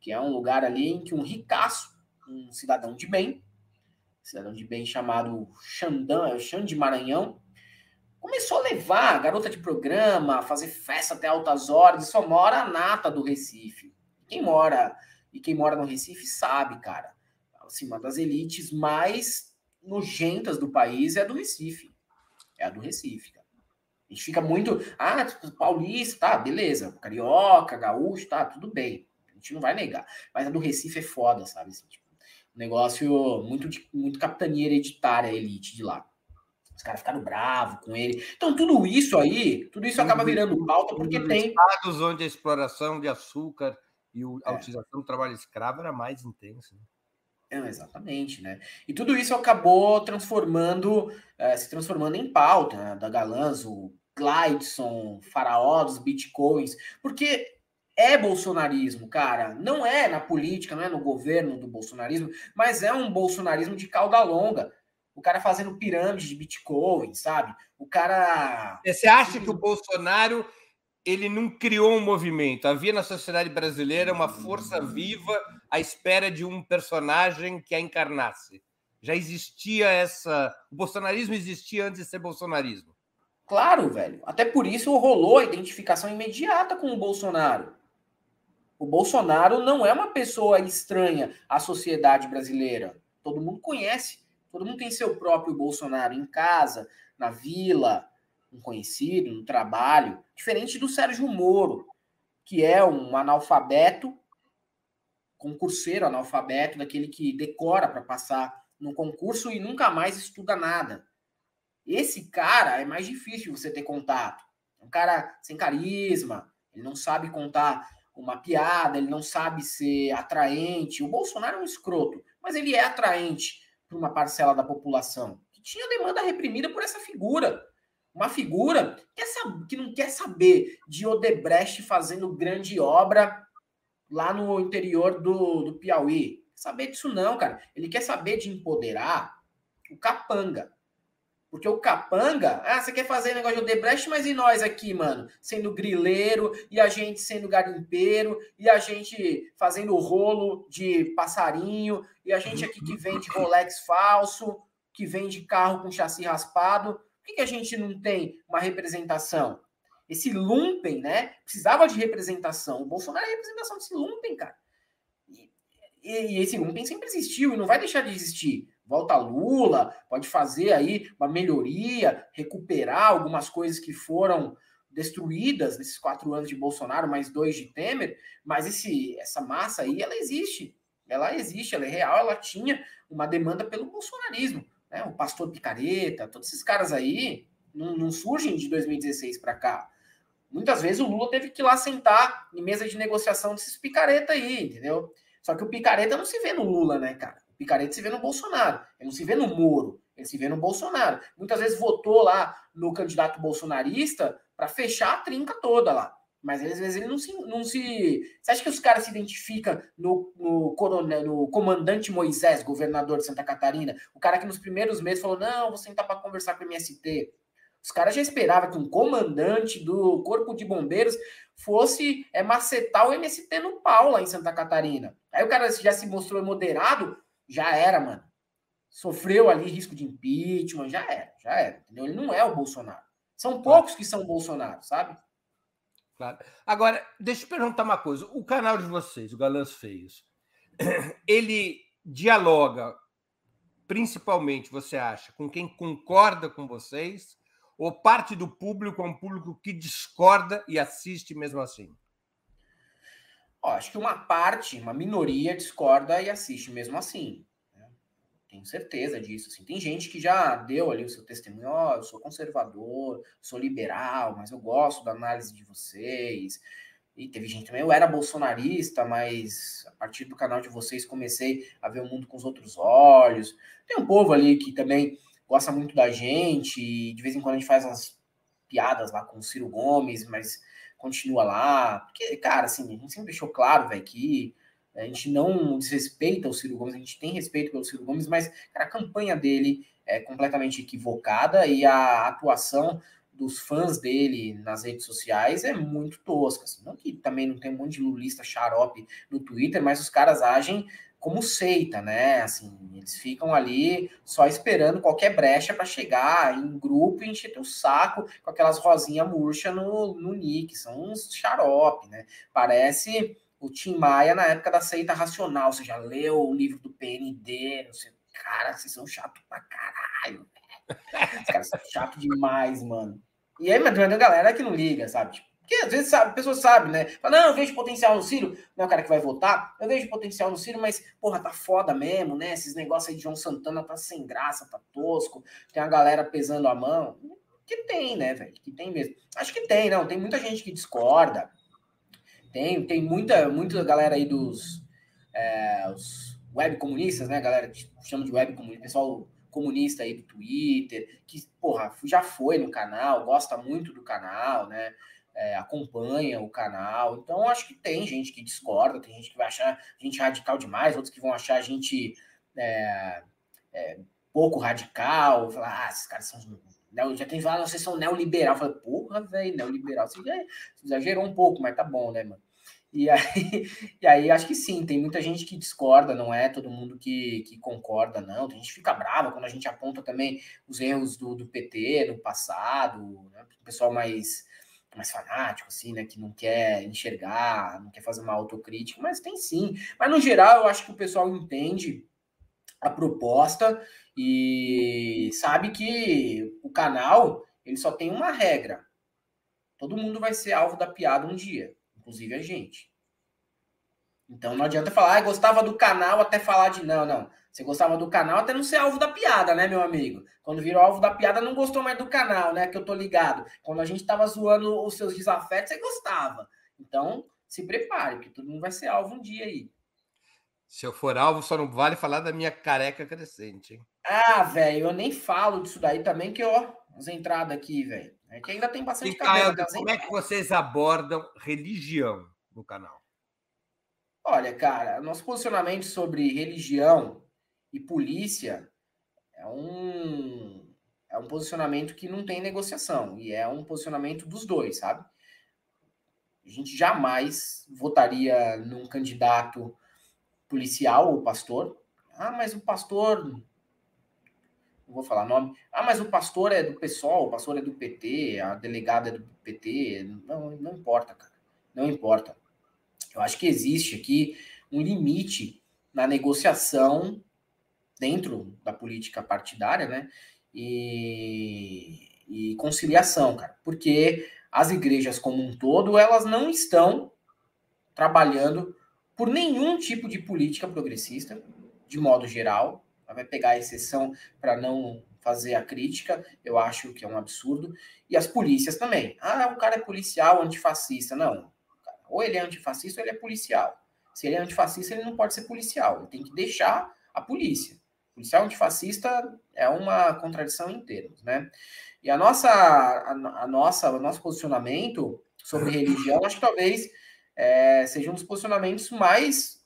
que é um lugar ali em que um ricaço, um cidadão de bem, cidadão de bem chamado Xandão, Xande Maranhão, começou a levar a garota de programa, a fazer festa até altas horas, e só mora a nata do Recife. Quem mora e quem mora no Recife sabe, cara. Assim, uma das elites mais nojentas do país é a do Recife. É a do Recife, cara. A gente fica muito, ah, paulista, tá, beleza, carioca, gaúcho, tá, tudo bem gente não vai negar. Mas a do Recife é foda, sabe? Assim, tipo, um negócio muito, muito capitania hereditária, elite de lá. Os caras ficaram bravos com ele. Então, tudo isso aí, tudo isso acaba virando pauta porque tem. Estados onde a exploração de açúcar e a é. utilização do trabalho escravo era mais intensa. Né? É, exatamente, né? E tudo isso acabou transformando, é, se transformando em pauta, né? da Galanzo, Glidson, Faraó dos Bitcoins, porque é bolsonarismo, cara. Não é na política, não é no governo do bolsonarismo, mas é um bolsonarismo de cauda longa. O cara fazendo pirâmide de Bitcoin, sabe? O cara. Você acha que o Bolsonaro ele não criou um movimento? Havia na sociedade brasileira uma força viva à espera de um personagem que a encarnasse. Já existia essa. O bolsonarismo existia antes de ser bolsonarismo. Claro, velho. Até por isso rolou a identificação imediata com o Bolsonaro. O Bolsonaro não é uma pessoa estranha à sociedade brasileira. Todo mundo conhece. Todo mundo tem seu próprio Bolsonaro em casa, na vila, um conhecido, no trabalho. Diferente do Sérgio Moro, que é um analfabeto, concurseiro analfabeto, daquele que decora para passar no concurso e nunca mais estuda nada. Esse cara é mais difícil você ter contato. É um cara sem carisma, ele não sabe contar uma piada, ele não sabe ser atraente. O Bolsonaro é um escroto, mas ele é atraente para uma parcela da população que tinha demanda reprimida por essa figura. Uma figura que não quer saber de Odebrecht fazendo grande obra lá no interior do, do Piauí. Saber disso não, cara. Ele quer saber de empoderar o capanga. Porque o capanga, ah, você quer fazer negócio de Odebrecht, mas e nós aqui, mano? Sendo grileiro, e a gente sendo garimpeiro, e a gente fazendo rolo de passarinho, e a gente aqui que vende Rolex falso, que vende carro com chassi raspado. Por que, que a gente não tem uma representação? Esse lumpen, né? Precisava de representação. O Bolsonaro é representação desse lumpen, cara. E, e, e esse lumpen sempre existiu e não vai deixar de existir volta Lula, pode fazer aí uma melhoria, recuperar algumas coisas que foram destruídas nesses quatro anos de Bolsonaro, mais dois de Temer, mas esse, essa massa aí, ela existe. Ela existe, ela é real, ela tinha uma demanda pelo bolsonarismo. Né? O pastor Picareta, todos esses caras aí não, não surgem de 2016 para cá. Muitas vezes o Lula teve que ir lá sentar em mesa de negociação desses picareta aí, entendeu? Só que o picareta não se vê no Lula, né, cara? Picareta se vê no Bolsonaro, ele não se vê no Moro, ele se vê no Bolsonaro. Muitas vezes votou lá no candidato bolsonarista para fechar a trinca toda lá. Mas às vezes ele não se, não se. Você acha que os caras se identificam no, no, coronel, no comandante Moisés, governador de Santa Catarina? O cara que nos primeiros meses falou: não, vou sentar para conversar com o MST. Os caras já esperavam que um comandante do Corpo de Bombeiros fosse é, macetar o MST no pau lá em Santa Catarina. Aí o cara já se mostrou moderado, já era, mano. Sofreu ali risco de impeachment, já era, já era. Entendeu? Ele não é o Bolsonaro. São poucos que são Bolsonaro, sabe? Claro. Agora, deixa eu perguntar uma coisa. O canal de vocês, o Galãs Feios, [clears throat] ele dialoga principalmente, você acha, com quem concorda com vocês ou parte do público é um público que discorda e assiste mesmo assim? Ó, acho que uma parte, uma minoria discorda e assiste mesmo assim. Né? Tenho certeza disso. Assim. Tem gente que já deu ali o seu testemunho, ó, oh, eu sou conservador, sou liberal, mas eu gosto da análise de vocês. E teve gente também, eu era bolsonarista, mas a partir do canal de vocês comecei a ver o mundo com os outros olhos. Tem um povo ali que também gosta muito da gente, e de vez em quando a gente faz umas piadas lá com o Ciro Gomes, mas continua lá. Porque, cara, assim, a gente sempre deixou claro, velho, que a gente não desrespeita o Ciro Gomes, a gente tem respeito pelo Ciro Gomes, mas, cara, a campanha dele é completamente equivocada e a atuação dos fãs dele nas redes sociais é muito tosca. Assim. Não que também não tem um monte de lulista xarope no Twitter, mas os caras agem como seita, né? Assim, eles ficam ali só esperando qualquer brecha para chegar em grupo e encher teu saco com aquelas rosinhas murcha no, no nick. São uns xarope, né? Parece o Tim Maia na época da seita racional. Você já leu o livro do PND? Cara, vocês são chato pra caralho. Os caras são chato demais, mano. E aí, mas tem uma galera que não liga, sabe? Tipo, porque às vezes sabe, a pessoa sabe, né? Fala, não, eu vejo potencial no Ciro, não é o cara que vai votar, eu vejo potencial no Ciro, mas, porra, tá foda mesmo, né? Esses negócios aí de João Santana tá sem graça, tá tosco, tem a galera pesando a mão. Que tem, né, velho? Que tem mesmo. Acho que tem, não. Tem muita gente que discorda. Tem, tem muita, muita galera aí dos é, os web comunistas, né? Galera que chama de web comunista, pessoal comunista aí do Twitter, que, porra, já foi no canal, gosta muito do canal, né? É, acompanha o canal. Então, acho que tem gente que discorda, tem gente que vai achar a gente radical demais, outros que vão achar a gente é, é, pouco radical, falar, ah, esses caras são. Já tem falado, vocês são neoliberal. Eu porra, velho, neoliberal. Você já exagerou um pouco, mas tá bom, né, mano? E [laughs] aí, e aí, acho que sim, tem muita gente que discorda, não é todo mundo que, que concorda, não. Tem gente que fica brava quando a gente aponta também os erros do, do PT no passado, né? o pessoal mais mais fanático, assim, né? Que não quer enxergar, não quer fazer uma autocrítica, mas tem sim. Mas no geral, eu acho que o pessoal entende a proposta e sabe que o canal ele só tem uma regra. Todo mundo vai ser alvo da piada um dia, inclusive a gente. Então não adianta falar, ah, gostava do canal até falar de não, não. Você gostava do canal até não ser alvo da piada, né, meu amigo? Quando virou alvo da piada, não gostou mais do canal, né? Que eu tô ligado. Quando a gente tava zoando os seus desafetos, você gostava. Então, se prepare, que todo mundo vai ser alvo um dia aí. Se eu for alvo, só não vale falar da minha careca crescente, hein? Ah, velho, eu nem falo disso daí também, que, ó, as entradas aqui, velho. É que ainda tem bastante cabelo. Caio, como é que vocês abordam religião no canal? Olha, cara, nosso posicionamento sobre religião e polícia é um, é um posicionamento que não tem negociação, e é um posicionamento dos dois, sabe? A gente jamais votaria num candidato policial ou pastor. Ah, mas o pastor. Não vou falar nome. Ah, mas o pastor é do PSOL, o pastor é do PT, a delegada é do PT. Não, não importa, cara. Não importa. Eu acho que existe aqui um limite na negociação dentro da política partidária, né? E, e conciliação, cara, porque as igrejas como um todo, elas não estão trabalhando por nenhum tipo de política progressista, de modo geral. Ela vai pegar a exceção para não fazer a crítica, eu acho que é um absurdo. E as polícias também. Ah, o cara é policial, antifascista. Não. Ou ele é antifascista ou ele é policial. Se ele é antifascista, ele não pode ser policial. Ele tem que deixar a polícia. Policial antifascista é uma contradição em termos, né? E a nossa, a, a nossa, o nosso posicionamento sobre religião, acho que talvez é, seja um dos posicionamentos mais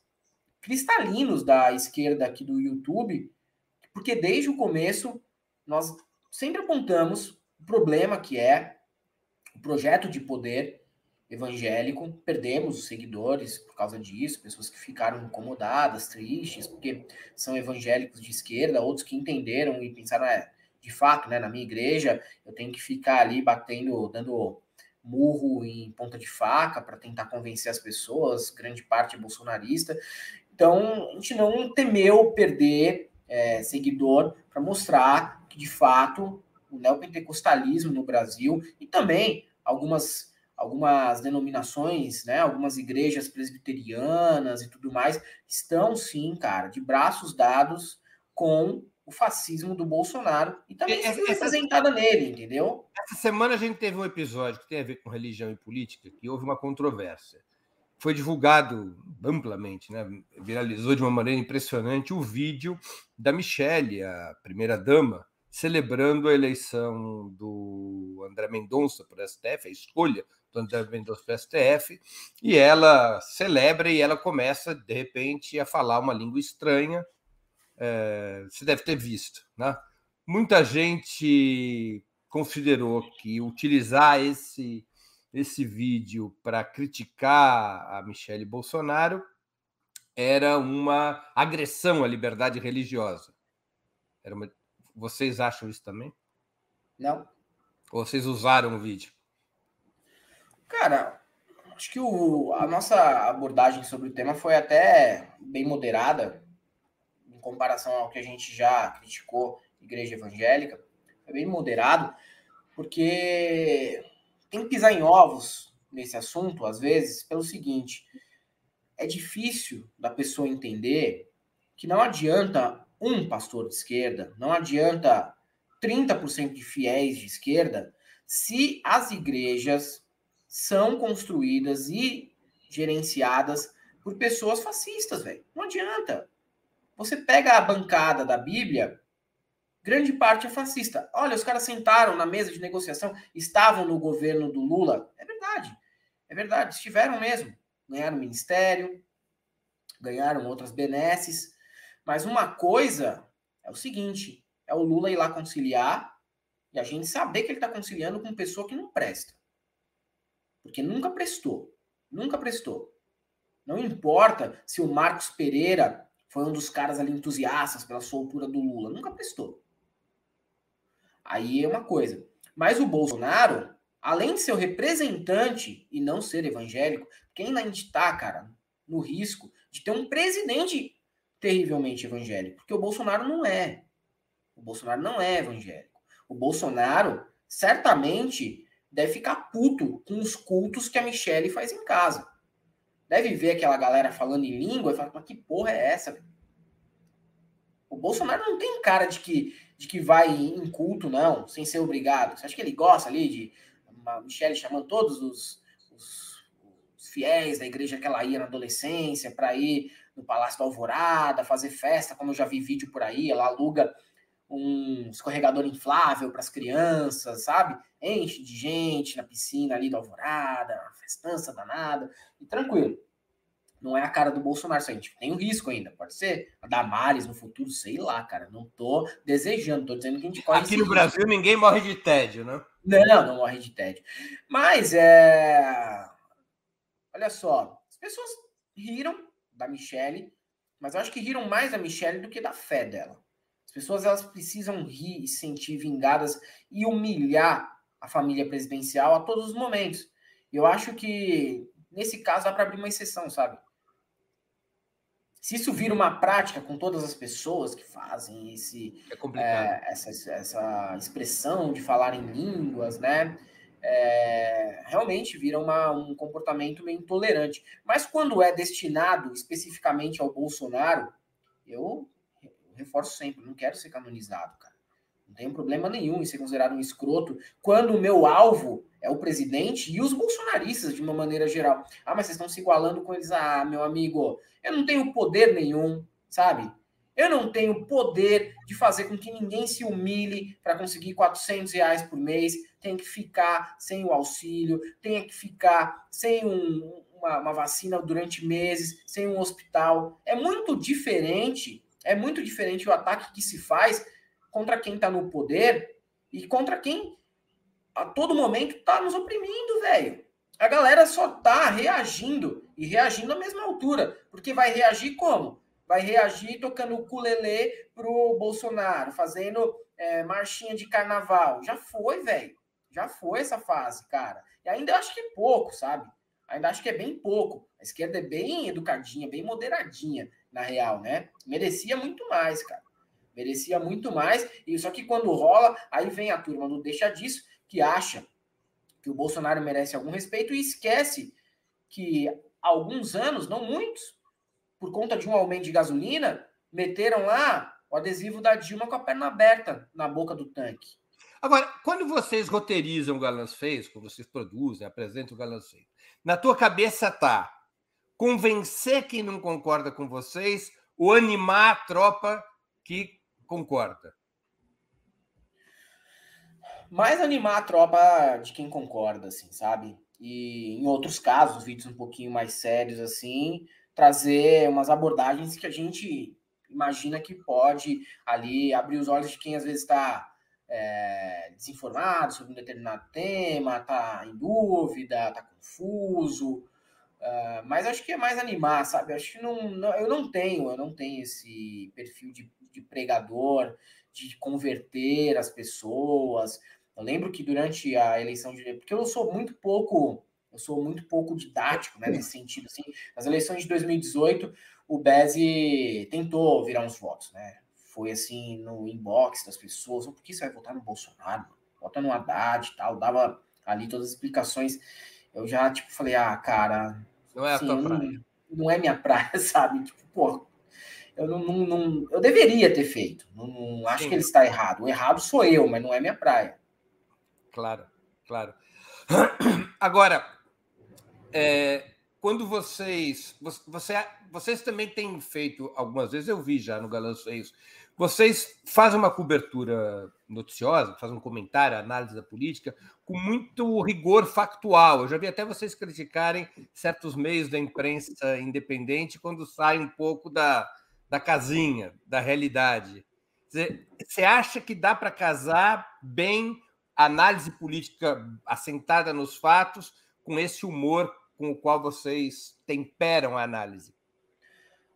cristalinos da esquerda aqui do YouTube, porque desde o começo nós sempre apontamos o problema que é o projeto de poder evangélico, perdemos os seguidores por causa disso, pessoas que ficaram incomodadas, tristes, porque são evangélicos de esquerda, outros que entenderam e pensaram, é, de fato, né, na minha igreja, eu tenho que ficar ali batendo, dando murro em ponta de faca para tentar convencer as pessoas, grande parte é bolsonarista. Então, a gente não temeu perder é, seguidor para mostrar que, de fato, o neopentecostalismo no Brasil e também algumas algumas denominações, né, algumas igrejas presbiterianas e tudo mais, estão sim, cara, de braços dados com o fascismo do Bolsonaro e também essa, representada nele, entendeu? Essa semana a gente teve um episódio que tem a ver com religião e política, que houve uma controvérsia. Foi divulgado amplamente, né? viralizou de uma maneira impressionante o vídeo da Michelle, a primeira-dama, celebrando a eleição do André Mendonça para o STF, a escolha do André Mendonça para o STF, e ela celebra e ela começa, de repente, a falar uma língua estranha, é, você deve ter visto. Né? Muita gente considerou que utilizar esse, esse vídeo para criticar a Michelle Bolsonaro era uma agressão à liberdade religiosa. Era uma... Vocês acham isso também? Não. Ou vocês usaram o vídeo? Cara, acho que o, a nossa abordagem sobre o tema foi até bem moderada em comparação ao que a gente já criticou igreja evangélica, é bem moderado, porque tem que pisar em ovos nesse assunto, às vezes, pelo seguinte: é difícil da pessoa entender que não adianta um pastor de esquerda, não adianta 30% de fiéis de esquerda, se as igrejas são construídas e gerenciadas por pessoas fascistas, velho. Não adianta. Você pega a bancada da Bíblia, grande parte é fascista. Olha, os caras sentaram na mesa de negociação, estavam no governo do Lula. É verdade. É verdade, estiveram mesmo. Ganharam ministério, ganharam outras benesses. Mas uma coisa é o seguinte: é o Lula ir lá conciliar e a gente saber que ele está conciliando com pessoa que não presta. Porque nunca prestou. Nunca prestou. Não importa se o Marcos Pereira foi um dos caras ali entusiastas pela soltura do Lula. Nunca prestou. Aí é uma coisa. Mas o Bolsonaro, além de ser o representante e não ser evangélico, quem ainda está, cara, no risco de ter um presidente terrivelmente evangélico. Porque o Bolsonaro não é. O Bolsonaro não é evangélico. O Bolsonaro certamente deve ficar puto com os cultos que a Michelle faz em casa deve ver aquela galera falando em língua e fala, mas que porra é essa? O Bolsonaro não tem cara de que, de que vai em culto, não, sem ser obrigado. Você acha que ele gosta ali de a Michelle chamando todos os, os, os fiéis da igreja que ela ia na adolescência para ir no Palácio da Alvorada, fazer festa, como eu já vi vídeo por aí, ela aluga um escorregador inflável para as crianças, sabe? Enche de gente na piscina ali da Alvorada, uma festança danada, e tranquilo. Não é a cara do Bolsonaro, isso a gente tem um risco ainda, pode ser. A Damares no futuro, sei lá, cara. Não tô desejando, tô dizendo que a gente corre Aqui no risco. Brasil ninguém morre de tédio, né? Não, não morre de tédio. Mas é. Olha só, as pessoas riram da Michelle, mas eu acho que riram mais da Michelle do que da fé dela. As pessoas elas precisam rir e sentir vingadas e humilhar a família presidencial a todos os momentos. Eu acho que nesse caso dá para abrir uma exceção, sabe? Se isso vira uma prática com todas as pessoas que fazem esse, é é, essa, essa expressão de falar em línguas, né? É, realmente vira uma, um comportamento meio intolerante. Mas quando é destinado especificamente ao Bolsonaro, eu reforço sempre, não quero ser canonizado, cara. Tenho problema nenhum em ser considerado um escroto quando o meu alvo é o presidente e os bolsonaristas de uma maneira geral. Ah, mas vocês estão se igualando com eles. Ah, meu amigo, eu não tenho poder nenhum, sabe? Eu não tenho poder de fazer com que ninguém se humilhe para conseguir 400 reais por mês, tem que ficar sem o auxílio, tem que ficar sem um, uma, uma vacina durante meses, sem um hospital. É muito diferente é muito diferente o ataque que se faz contra quem está no poder e contra quem a todo momento tá nos oprimindo, velho. A galera só tá reagindo e reagindo à mesma altura, porque vai reagir como? Vai reagir tocando o ukulele pro Bolsonaro, fazendo é, marchinha de carnaval. Já foi, velho. Já foi essa fase, cara. E ainda acho que é pouco, sabe? Ainda acho que é bem pouco. A esquerda é bem educadinha, bem moderadinha, na real, né? Merecia muito mais, cara. Merecia muito mais. E só que quando rola, aí vem a turma do deixa disso, que acha que o Bolsonaro merece algum respeito e esquece que alguns anos, não muitos, por conta de um aumento de gasolina, meteram lá o adesivo da Dilma com a perna aberta na boca do tanque. Agora, quando vocês roteirizam o Galãs Feios, quando vocês produzem, apresentam o Galãs Feios, na tua cabeça tá convencer quem não concorda com vocês ou animar a tropa que concorda? Mais animar a tropa de quem concorda, assim, sabe? E em outros casos, vídeos um pouquinho mais sérios, assim, trazer umas abordagens que a gente imagina que pode ali abrir os olhos de quem às vezes está é, desinformado sobre um determinado tema, está em dúvida, está confuso. Uh, mas acho que é mais animar, sabe? Acho que não, não, eu não tenho, eu não tenho esse perfil de, de pregador, de converter as pessoas. Eu lembro que durante a eleição de. Porque eu sou muito pouco. Eu sou muito pouco didático, né, nesse sentido. Assim, nas eleições de 2018, o Beze tentou virar uns votos, né? Foi assim no inbox das pessoas, por que você vai votar no Bolsonaro? Vota no Haddad e tal, dava ali todas as explicações. Eu já, tipo, falei, ah, cara. Não é assim, a tua praia. Não, não, é minha praia, [laughs] sabe? Tipo, pô, eu não, não, não eu deveria ter feito. Não, não acho Sim. que ele está errado. O errado sou eu, mas não é minha praia. Claro, claro. [clears throat] Agora, é, quando vocês. Você, vocês também têm feito, algumas vezes eu vi já no Galãs isso. Vocês fazem uma cobertura noticiosa, fazem um comentário, análise da política, com muito rigor factual. Eu já vi até vocês criticarem certos meios da imprensa independente quando saem um pouco da, da casinha, da realidade. Você acha que dá para casar bem análise política assentada nos fatos com esse humor com o qual vocês temperam a análise?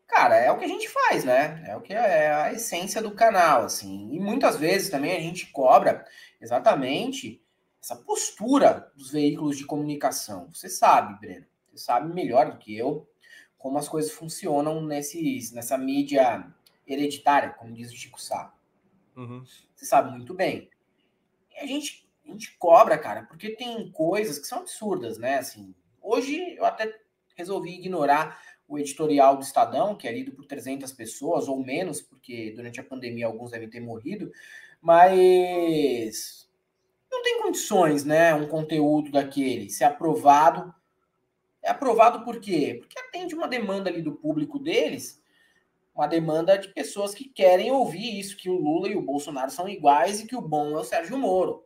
Cara, é o que a gente faz, né? É o que é a essência do canal, assim. E muitas vezes também a gente cobra exatamente essa postura dos veículos de comunicação. Você sabe, Breno, você sabe melhor do que eu como as coisas funcionam nesses, nessa mídia hereditária, como diz o Chico Sá. Uhum. Você sabe muito bem. E a gente, a gente cobra, cara, porque tem coisas que são absurdas, né? Assim, Hoje eu até resolvi ignorar o editorial do Estadão, que é lido por 300 pessoas ou menos, porque durante a pandemia alguns devem ter morrido, mas não tem condições, né, um conteúdo daquele ser aprovado. É aprovado por quê? Porque atende uma demanda ali do público deles, uma demanda de pessoas que querem ouvir isso, que o Lula e o Bolsonaro são iguais e que o bom é o Sérgio Moro.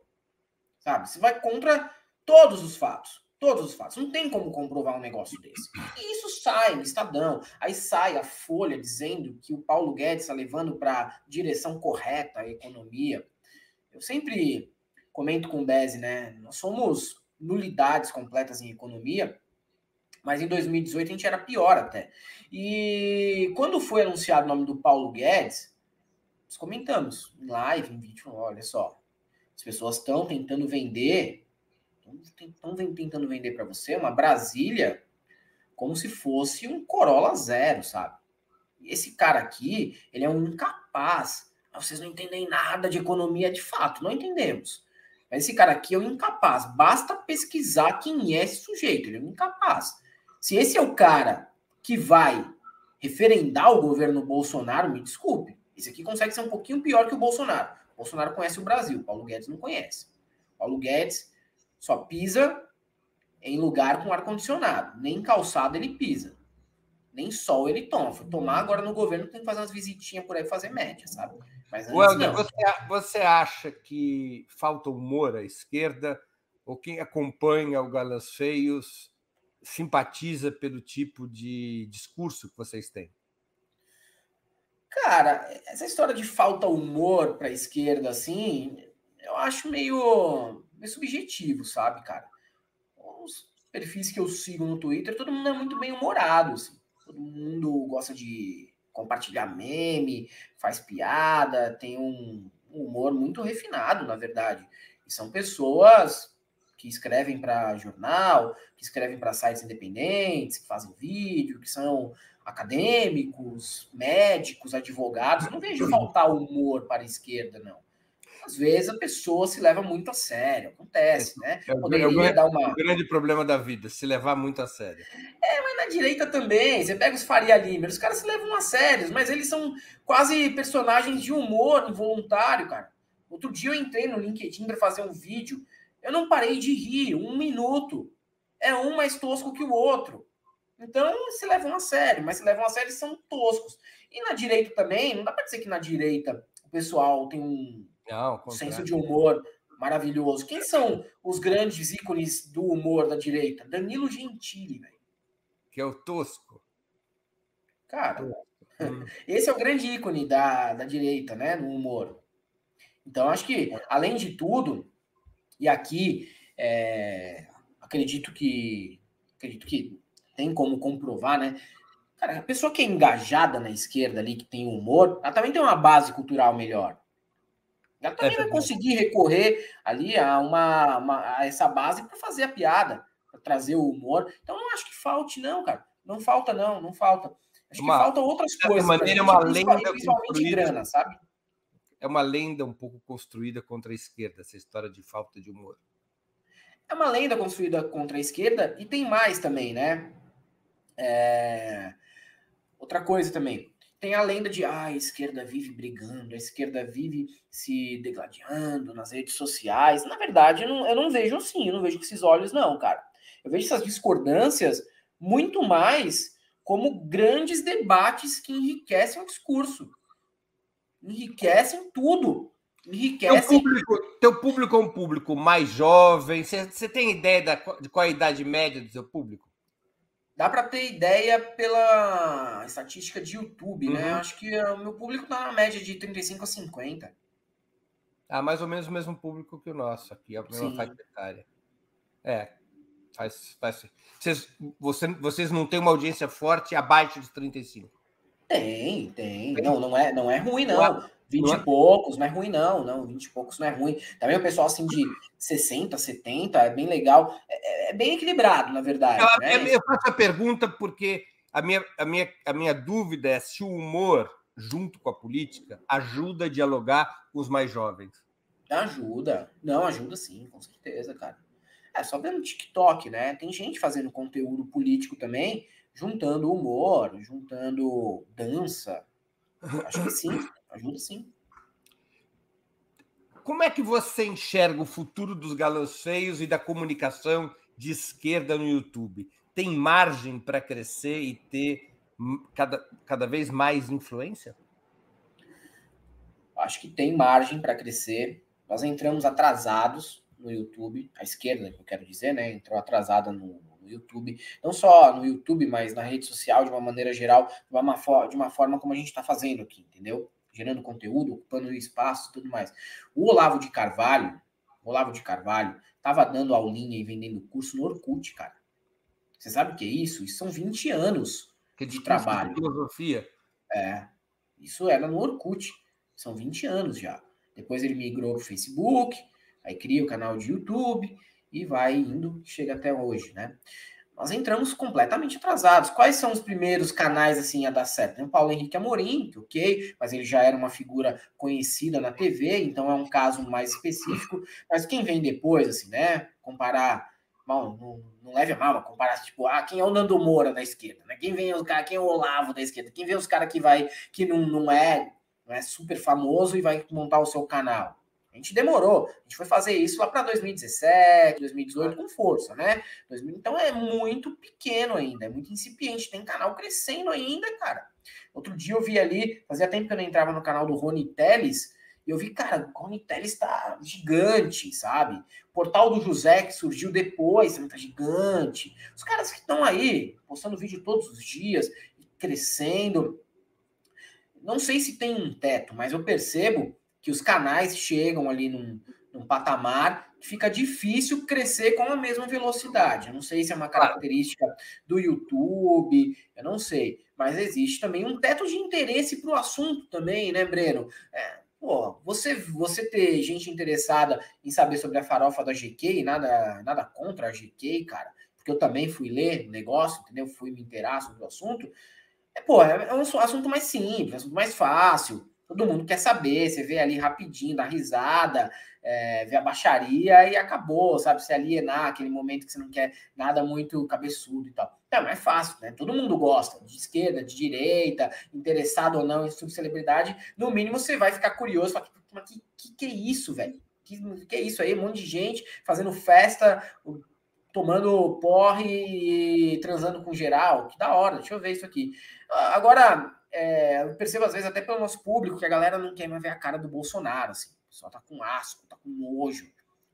Sabe? Você vai contra todos os fatos. Todos os fatos. Não tem como comprovar um negócio desse. E isso sai no Estadão. Aí sai a Folha dizendo que o Paulo Guedes está levando para a direção correta a economia. Eu sempre comento com o Beze, né? Nós somos nulidades completas em economia, mas em 2018 a gente era pior até. E quando foi anunciado o nome do Paulo Guedes, nós comentamos em live, em vídeo, olha só, as pessoas estão tentando vender estão tentando vender para você uma Brasília como se fosse um Corolla zero, sabe? Esse cara aqui, ele é um incapaz. Vocês não entendem nada de economia de fato, não entendemos. Mas esse cara aqui é um incapaz. Basta pesquisar quem é esse sujeito, ele é um incapaz. Se esse é o cara que vai referendar o governo Bolsonaro, me desculpe. Esse aqui consegue ser um pouquinho pior que o Bolsonaro. O Bolsonaro conhece o Brasil, Paulo Guedes não conhece. Paulo Guedes só pisa em lugar com ar-condicionado. Nem calçado ele pisa. Nem sol ele toma. Foi tomar agora no governo, tem que fazer umas visitinhas por aí fazer média, sabe? Mas Welder, você, você acha que falta humor à esquerda? Ou quem acompanha o Galãs Feios simpatiza pelo tipo de discurso que vocês têm? Cara, essa história de falta humor para a esquerda, assim, eu acho meio meio subjetivo, sabe, cara? Os perfis que eu sigo no Twitter, todo mundo é muito bem humorado, assim. Todo mundo gosta de compartilhar meme, faz piada, tem um humor muito refinado, na verdade. E são pessoas que escrevem para jornal, que escrevem para sites independentes, que fazem vídeo, que são acadêmicos, médicos, advogados. não vejo faltar humor para a esquerda, não. Às vezes a pessoa se leva muito a sério, acontece, né? É, Poderia é, dar uma... o grande problema da vida, se levar muito a sério. É, mas na direita também. Você pega os Faria Limer, os caras se levam a sério, mas eles são quase personagens de humor involuntário, cara. Outro dia eu entrei no LinkedIn para fazer um vídeo, eu não parei de rir, um minuto. É um mais tosco que o outro. Então, se levam a sério, mas se levam a sério são toscos. E na direita também, não dá para dizer que na direita o pessoal tem um não, senso de humor maravilhoso. Quem são os grandes ícones do humor da direita? Danilo Gentili, velho. Que é o tosco. Cara, hum. [laughs] esse é o grande ícone da, da direita, né, no humor. Então, acho que, além de tudo, e aqui é, acredito que acredito que tem como comprovar, né? Cara, a pessoa que é engajada na esquerda ali, que tem humor, ela também tem uma base cultural melhor. Ela também é vai conseguir recorrer ali a, uma, uma a essa base para fazer a piada, para trazer o humor. Então não acho que falte, não, cara. Não falta, não, não falta. Acho uma, que faltam outras coisas. Maneira, é uma lenda principalmente grana, sabe? É uma lenda um pouco construída contra a esquerda, essa história de falta de humor. É uma lenda construída contra a esquerda e tem mais também, né? É... Outra coisa também. Tem a lenda de ah, a esquerda vive brigando, a esquerda vive se degladiando nas redes sociais. Na verdade, eu não, eu não vejo assim, eu não vejo com esses olhos, não, cara. Eu vejo essas discordâncias muito mais como grandes debates que enriquecem o discurso. Enriquecem tudo. Enriquecem. Teu público, teu público é um público mais jovem. Você tem ideia da, de qual é a idade média do seu público? Dá para ter ideia pela estatística de YouTube, né? uhum. né? Acho que o meu público está na média de 35 a 50. Ah, mais ou menos o mesmo público que o nosso aqui, a mesma faixa etária. É, faz, faz. Vocês, você, vocês não têm uma audiência forte abaixo de 35? Tem, tem. Não, não é, não é ruim, não. 20 e poucos, não é ruim, não. Não, 20 e poucos não é ruim. Também o pessoal assim de 60, 70, é bem legal. É, é bem equilibrado, na verdade. Eu, né? eu faço a pergunta porque a minha, a, minha, a minha dúvida é se o humor, junto com a política, ajuda a dialogar com os mais jovens. Ajuda. Não, ajuda sim, com certeza, cara. É só ver no TikTok, né? Tem gente fazendo conteúdo político também, juntando humor, juntando dança. Acho que sim. Ajuda sim. Como é que você enxerga o futuro dos galãs feios e da comunicação de esquerda no YouTube? Tem margem para crescer e ter cada, cada vez mais influência? Acho que tem margem para crescer. Nós entramos atrasados no YouTube, a esquerda, que eu quero dizer, né? Entrou atrasada no, no YouTube, não só no YouTube, mas na rede social, de uma maneira geral, de uma, de uma forma como a gente está fazendo aqui, entendeu? gerando conteúdo, ocupando espaço e tudo mais. O Olavo de Carvalho, Olavo de Carvalho, estava dando aulinha e vendendo curso no Orkut, cara. Você sabe o que é isso? Isso são 20 anos que de trabalho. De filosofia. É. Isso era no Orkut. São 20 anos já. Depois ele migrou para o Facebook, aí cria o canal de YouTube e vai indo, chega até hoje, né? nós entramos completamente atrasados. Quais são os primeiros canais assim a dar certo? Tem o Paulo Henrique Amorim, que ok, mas ele já era uma figura conhecida na TV, então é um caso mais específico. Mas quem vem depois, assim, né? Comparar, mal, não, não leve a mal, comparar tipo, ah, quem é o Nando Moura da esquerda, né? Quem vem os caras, quem é o Olavo da esquerda? Quem vê os caras que vai que não, não é não é super famoso e vai montar o seu canal? A gente demorou. A gente foi fazer isso lá para 2017, 2018 com força, né? Então é muito pequeno ainda, é muito incipiente. Tem canal crescendo ainda, cara. Outro dia eu vi ali, fazia tempo que eu não entrava no canal do Rony Teles, e eu vi, cara, o Rony Teles tá gigante, sabe? O portal do José, que surgiu depois, também tá gigante. Os caras que estão aí, postando vídeo todos os dias, crescendo. Não sei se tem um teto, mas eu percebo que os canais chegam ali num, num patamar que fica difícil crescer com a mesma velocidade. Eu não sei se é uma característica do YouTube, eu não sei. Mas existe também um teto de interesse para o assunto também, né, Breno? É, pô, você, você ter gente interessada em saber sobre a farofa da GK, nada, nada contra a GK, cara, porque eu também fui ler o negócio, entendeu? Fui me inteirar sobre o assunto. É, pô, é, é um assunto mais simples, um assunto mais fácil. Todo mundo quer saber, você vê ali rapidinho, dá risada, é, vê a baixaria e acabou, sabe? Se alienar aquele momento que você não quer nada muito cabeçudo e tal. É mais fácil, né? Todo mundo gosta, de esquerda, de direita, interessado ou não em subcelebridade. No mínimo, você vai ficar curioso, falar, que, que, que é isso, velho? Que, que é isso aí? Um monte de gente fazendo festa, tomando porre e transando com geral. Que da hora, deixa eu ver isso aqui. Agora, é, eu percebo às vezes até pelo nosso público que a galera não quer mais ver a cara do Bolsonaro, assim. O pessoal tá com asco, tá com nojo.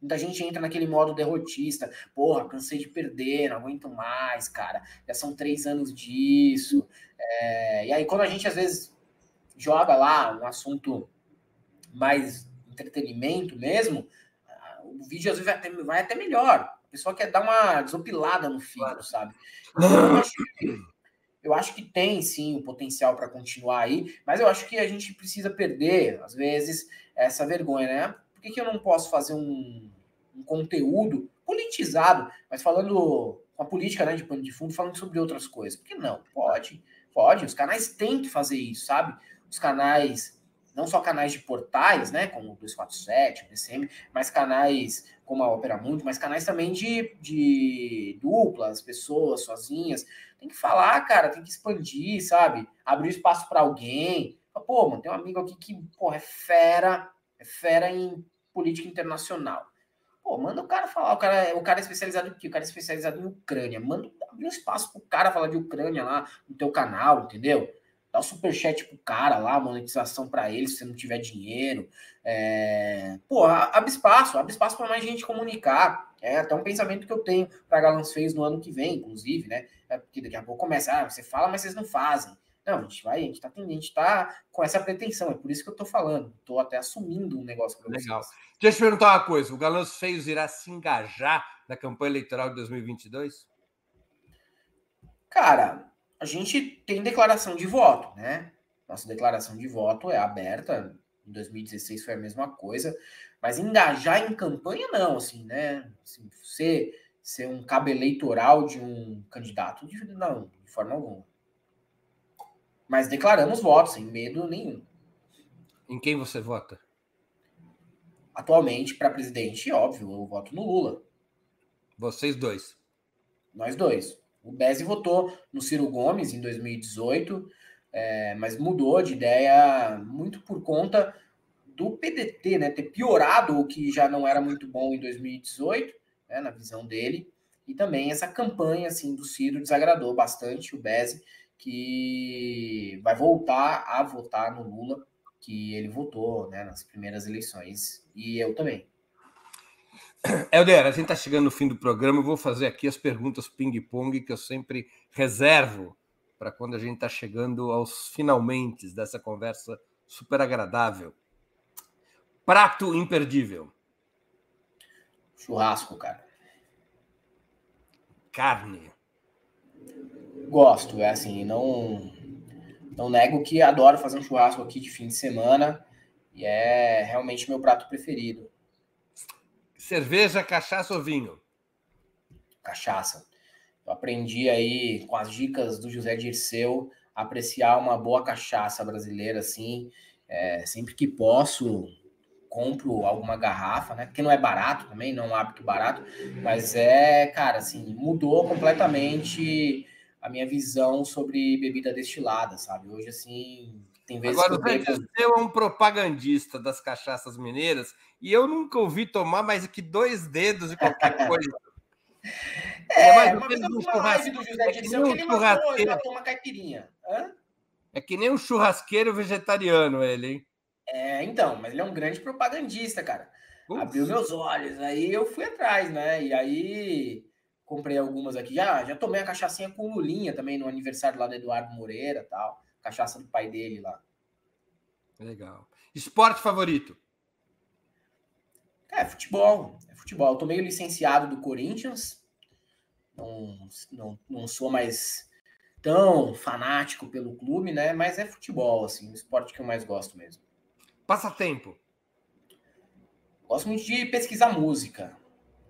Muita gente entra naquele modo derrotista. Porra, cansei de perder, não aguento mais, cara. Já são três anos disso. É, e aí, quando a gente às vezes joga lá um assunto mais entretenimento mesmo, o vídeo às vezes vai até, vai até melhor. A pessoa quer dar uma desopilada no fígado, sabe? Então, [clears throat] eu acho que eu acho que tem sim o potencial para continuar aí, mas eu acho que a gente precisa perder, às vezes, essa vergonha, né? Por que, que eu não posso fazer um, um conteúdo politizado, mas falando com a política né, de pano de fundo, falando sobre outras coisas? Por que não? Pode, pode. Os canais têm que fazer isso, sabe? Os canais, não só canais de portais, né, como o 247, o DCM, mas canais como a Opera Mundi, mas canais também de, de duplas, pessoas sozinhas. Tem que falar, cara, tem que expandir, sabe? Abrir espaço para alguém. Pô, mano, tem um amigo aqui que, pô, é fera, é fera em política internacional. Pô, manda o cara falar. O cara, o cara é especializado em quê? O cara é especializado em Ucrânia. Manda abrir um espaço pro cara falar de Ucrânia lá no teu canal, entendeu? Dá o um superchat pro cara lá, monetização para ele, se você não tiver dinheiro. É... Pô, abre espaço, abre espaço para mais gente comunicar. É até um pensamento que eu tenho para Galãs fez no ano que vem, inclusive, né? É porque daqui a pouco começa, ah, você fala, mas vocês não fazem. Não, a gente vai, a gente tá, a gente tá com essa pretensão, é por isso que eu tô falando. Tô até assumindo um negócio para Legal. Deixa eu te perguntar uma coisa: o Galãs Feios irá se engajar na campanha eleitoral de 2022? Cara, a gente tem declaração de voto, né? Nossa declaração de voto é aberta. Em 2016 foi a mesma coisa, mas engajar em campanha não, assim, né? Assim, ser, ser um cabo eleitoral de um candidato, não, de forma alguma. Mas declaramos voto, sem medo nenhum. Em quem você vota? Atualmente, para presidente, óbvio, eu voto no Lula. Vocês dois? Nós dois. O Bezzi votou no Ciro Gomes em 2018, é, mas mudou de ideia muito por conta do PDT, né? Ter piorado o que já não era muito bom em 2018, né, na visão dele. E também essa campanha assim do Ciro desagradou bastante o Bezzi, que vai voltar a votar no Lula, que ele votou né, nas primeiras eleições. E eu também. Helder, a gente está chegando no fim do programa. Eu vou fazer aqui as perguntas ping-pong que eu sempre reservo para quando a gente está chegando aos finalmente dessa conversa super agradável. Prato imperdível. Churrasco, cara. Carne. Gosto, é assim, não não nego que adoro fazer um churrasco aqui de fim de semana e é realmente meu prato preferido. Cerveja, cachaça ou vinho? Cachaça. Eu aprendi aí com as dicas do José Dirceu apreciar uma boa cachaça brasileira, assim. É, sempre que posso, compro alguma garrafa, né? Porque não é barato também, não é um hábito barato, mas é, cara, assim, mudou completamente a minha visão sobre bebida destilada, sabe? Hoje, assim, Agora, eu bebo... é um propagandista das cachaças mineiras e eu nunca ouvi tomar mais que dois dedos de qualquer [laughs] coisa. É, é mais uma vez um churrasco. do José é que um ele matou, uma caipirinha. Hã? É que nem um churrasqueiro vegetariano ele, hein? É, então, mas ele é um grande propagandista, cara. Uf. Abriu meus olhos, aí eu fui atrás, né? E aí comprei algumas aqui. Já, já tomei a cachaçinha com Lulinha também no aniversário lá do Eduardo Moreira tal cachaça do pai dele lá. Legal. Esporte favorito? É, futebol. É futebol. Eu tô meio licenciado do Corinthians. Não, não, não sou mais tão fanático pelo clube, né? Mas é futebol, assim, o esporte que eu mais gosto mesmo. Passatempo. Gosto muito de pesquisar música.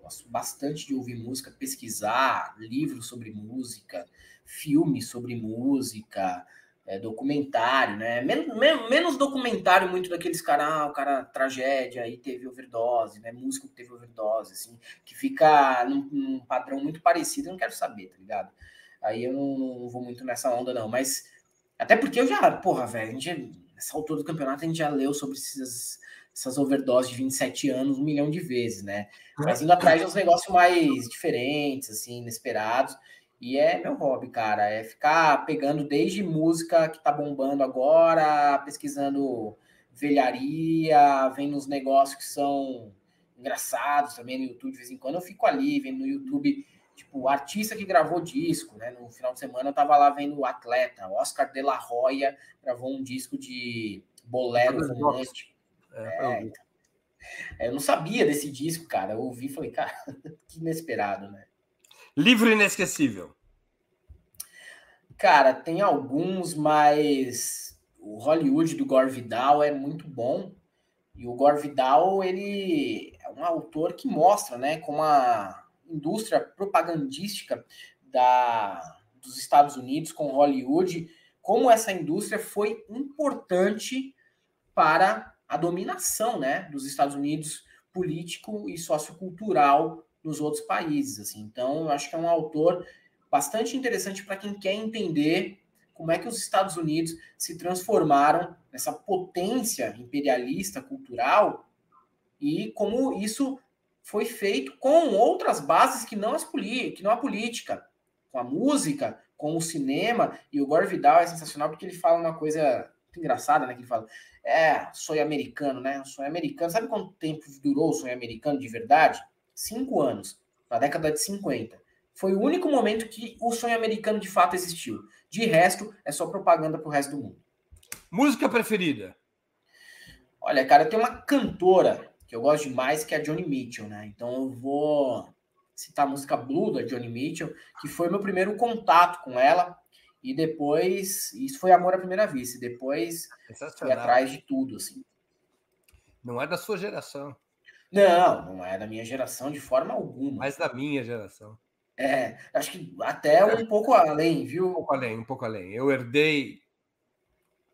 Gosto bastante de ouvir música, pesquisar livros sobre música, filmes sobre música, é, documentário, né? Menos, menos documentário muito daqueles caras, ah, o cara tragédia aí teve overdose, né? Músico que teve overdose, assim, que fica num, num, padrão muito parecido, eu não quero saber, tá ligado? Aí eu não, não, vou muito nessa onda, não. Mas até porque eu já, porra, velho, a gente, nessa altura do campeonato, a gente já leu sobre esses, essas overdoses de 27 anos um milhão de vezes, né? Mas indo atrás de uns negócios mais diferentes, assim, inesperados. E é meu hobby, cara. É ficar pegando desde música que tá bombando agora, pesquisando velharia, vendo os negócios que são engraçados também no YouTube de vez em quando. Eu fico ali vendo no YouTube, tipo, o artista que gravou disco, né? No final de semana eu tava lá vendo o atleta, Oscar de la Hoya, gravou um disco de bolero romântico. É, é, eu não sabia desse disco, cara. Eu ouvi e falei, cara, [laughs] que inesperado, né? Livro inesquecível. Cara, tem alguns, mas o Hollywood do Gore Vidal é muito bom. E o Gore Vidal, ele é um autor que mostra, né, como a indústria propagandística da, dos Estados Unidos com Hollywood, como essa indústria foi importante para a dominação, né, dos Estados Unidos político e sociocultural nos outros países. Assim. Então, eu acho que é um autor bastante interessante para quem quer entender como é que os Estados Unidos se transformaram nessa potência imperialista cultural e como isso foi feito com outras bases que não, as que não a política, com a música, com o cinema. E o Gore Vidal é sensacional porque ele fala uma coisa engraçada, né? Que ele fala, é, sonho americano, né? Sonho americano. Sabe quanto tempo durou o sonho americano de verdade? Cinco anos, na década de 50. Foi o único momento que o sonho americano de fato existiu. De resto, é só propaganda pro resto do mundo. Música preferida? Olha, cara, tem uma cantora que eu gosto demais, que é a Johnny Mitchell, né? Então eu vou citar a música Blue da Johnny Mitchell, que foi meu primeiro contato com ela. E depois, isso foi amor à primeira vista. E depois fui atrás de tudo, assim. Não é da sua geração. Não, não é da minha geração de forma alguma. Mas da minha geração. É, acho que até um pouco além, viu? Um pouco além, um pouco além. Eu herdei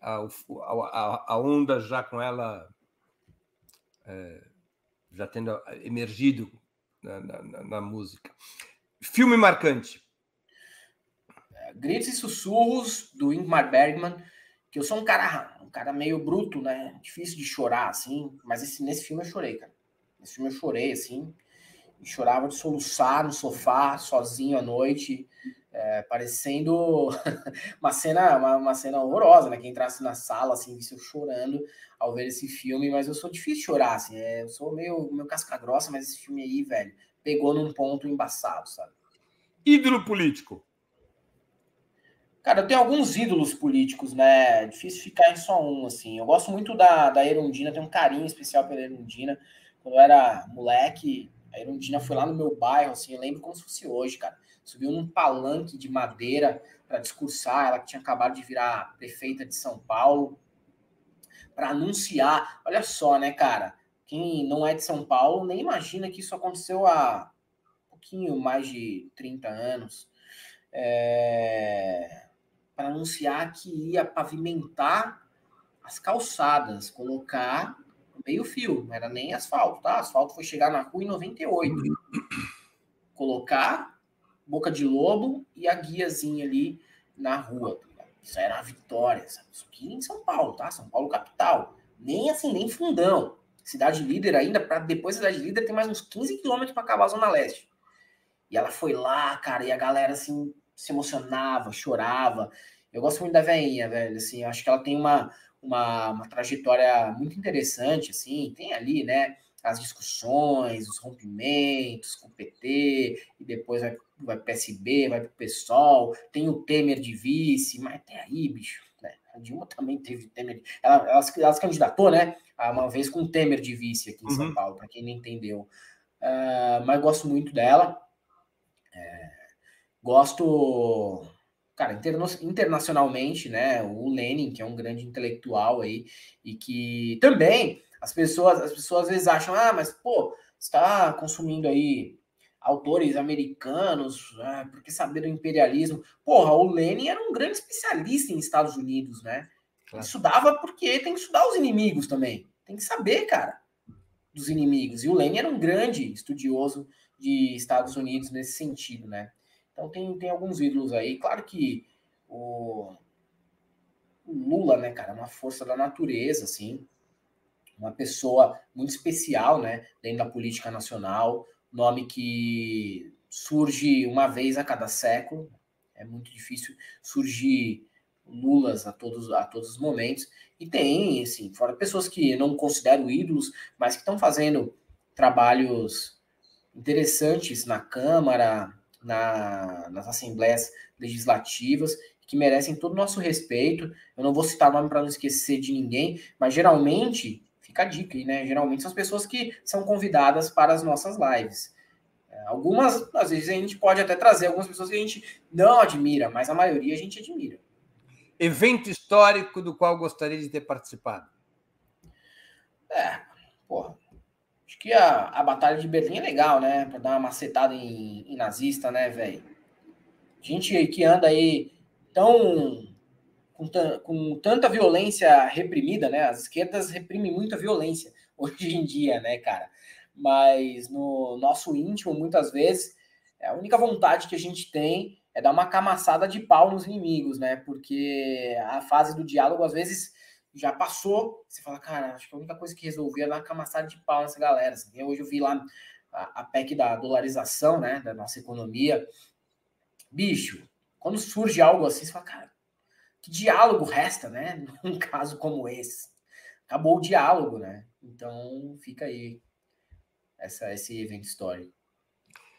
a, a, a onda já com ela é, já tendo emergido na, na, na, música. Filme marcante. É, Gritos e Sussurros, do Ingmar Bergman, que eu sou um cara, um cara meio bruto, né? Difícil de chorar, assim, mas esse, nesse filme eu chorei, cara. Nesse filme eu chorei, assim, e chorava de soluçar no sofá, sozinho à noite, é, parecendo [laughs] uma cena uma, uma, cena horrorosa, né? Quem entrasse na sala, assim, visse eu chorando ao ver esse filme, mas eu sou difícil de chorar, assim, é, eu sou meio, meio casca grossa, mas esse filme aí, velho, pegou num ponto embaçado, sabe? Ídolo político. Cara, eu tenho alguns ídolos políticos, né? Difícil ficar em só um, assim. Eu gosto muito da, da Erundina, tenho um carinho especial pela Erundina. Quando eu era moleque, a Erundina foi lá no meu bairro, assim, eu lembro como se fosse hoje, cara. Subiu num palanque de madeira para discursar, ela que tinha acabado de virar prefeita de São Paulo, para anunciar. Olha só, né, cara? Quem não é de São Paulo nem imagina que isso aconteceu há um pouquinho mais de 30 anos. É... Para anunciar que ia pavimentar as calçadas, colocar meio fio, não era nem asfalto, tá? Asfalto foi chegar na rua em 98. Colocar boca de lobo e a guiazinha ali na rua. Tá Isso era uma vitória, sabe? Isso aqui em São Paulo, tá? São Paulo capital. Nem assim, nem fundão. Cidade líder ainda, para depois da cidade líder tem mais uns 15 quilômetros para acabar a Zona Leste. E ela foi lá, cara, e a galera assim se emocionava, chorava. Eu gosto muito da veinha, velho, assim, acho que ela tem uma, uma, uma trajetória muito interessante, assim, tem ali, né, as discussões, os rompimentos com o PT, e depois vai, vai para o PSB, vai para o PSOL, tem o Temer de vice, mas até aí, bicho, né, Dilma também teve Temer. Ela, ela, ela se candidatou, né? Uma vez com Temer de vice aqui em São uhum. Paulo, para quem não entendeu. Uh, mas gosto muito dela. É, gosto, cara, interna internacionalmente, né? O Lenin, que é um grande intelectual aí, e que também as pessoas, as pessoas às vezes acham, ah, mas pô, está consumindo aí autores americanos, ah, porque saber do imperialismo. Porra, o Lenin era um grande especialista em Estados Unidos, né? Claro. Estudava porque tem que estudar os inimigos também. Tem que saber, cara, dos inimigos. E o Lenin era um grande estudioso de Estados Unidos nesse sentido, né? Então tem, tem alguns ídolos aí. Claro que o, Lula, né, cara, é uma força da natureza, assim. Uma pessoa muito especial, né, dentro da política nacional nome que surge uma vez a cada século. É muito difícil surgir Lulas a todos, a todos os momentos. E tem, assim, fora pessoas que não considero ídolos, mas que estão fazendo trabalhos interessantes na Câmara, na, nas assembleias legislativas, que merecem todo o nosso respeito. Eu não vou citar nome para não esquecer de ninguém, mas geralmente Fica a dica aí, né? Geralmente são as pessoas que são convidadas para as nossas lives. É, algumas, às vezes, a gente pode até trazer algumas pessoas que a gente não admira, mas a maioria a gente admira. Evento histórico do qual gostaria de ter participado? É, porra. Que a, a Batalha de Berlim é legal, né? Para dar uma macetada em, em nazista, né, velho? Gente que anda aí tão com, com tanta violência reprimida, né? As esquerdas reprimem muita violência [laughs] hoje em dia, né, cara? Mas no nosso íntimo, muitas vezes, é a única vontade que a gente tem é dar uma camaçada de pau nos inimigos, né? Porque a fase do diálogo, às vezes, já passou. Você fala, cara, acho que a única coisa que resolver é dar uma de pau nessa galera. Assim. Hoje eu vi lá a, a PEC da dolarização, né? Da nossa economia. Bicho, quando surge algo assim, você fala, cara, que diálogo resta, né? [laughs] Num caso como esse. Acabou o diálogo, né? Então fica aí essa, esse evento histórico.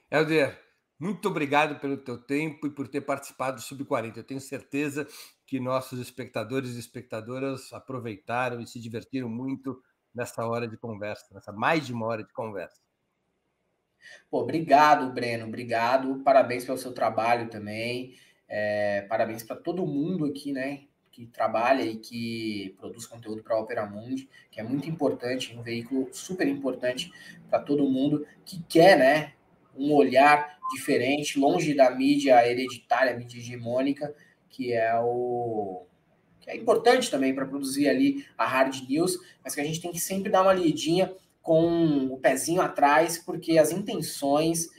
Helder, muito obrigado pelo teu tempo e por ter participado do Sub-40. Eu tenho certeza que nossos espectadores e espectadoras aproveitaram e se divertiram muito nessa hora de conversa, nessa mais de uma hora de conversa. Pô, obrigado, Breno, obrigado. Parabéns pelo seu trabalho também. É, parabéns para todo mundo aqui, né? Que trabalha e que produz conteúdo para a Opera Mundi, que é muito importante, um veículo super importante para todo mundo que quer, né? Um olhar diferente, longe da mídia hereditária, mídia hegemônica, que é o que é importante também para produzir ali a hard news, mas que a gente tem que sempre dar uma lidinha com o pezinho atrás, porque as intenções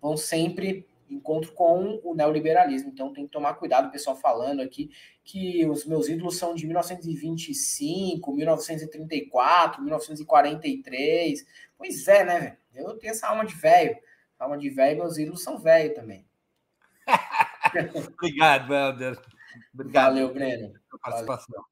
vão sempre encontro com o neoliberalismo. Então tem que tomar cuidado, o pessoal falando aqui que os meus ídolos são de 1925, 1934, 1943. Pois é, né, velho? Eu tenho essa alma de velho. Alma de velho, meus ídolos são velho também. [laughs] [laughs] Obrigado, Helder. Obrigado. Valeu, Breno. Participação. Valeu.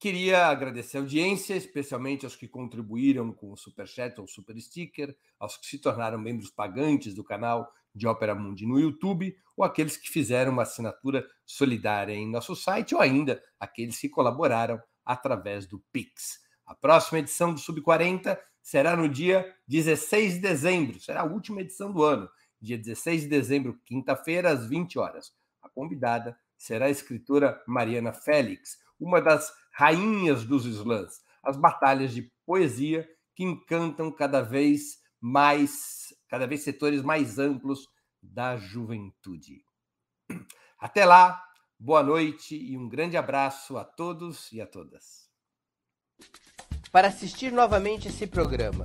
Queria agradecer a audiência, especialmente aos que contribuíram com o Superchat ou Super Sticker, aos que se tornaram membros pagantes do canal de Ópera Mundi no YouTube, ou aqueles que fizeram uma assinatura solidária em nosso site, ou ainda aqueles que colaboraram através do Pix. A próxima edição do Sub 40 será no dia 16 de dezembro, será a última edição do ano, dia 16 de dezembro, quinta-feira, às 20 horas. A convidada será a escritora Mariana Félix, uma das rainhas dos slams, as batalhas de poesia que encantam cada vez mais, cada vez setores mais amplos da juventude. Até lá, boa noite e um grande abraço a todos e a todas. Para assistir novamente esse programa,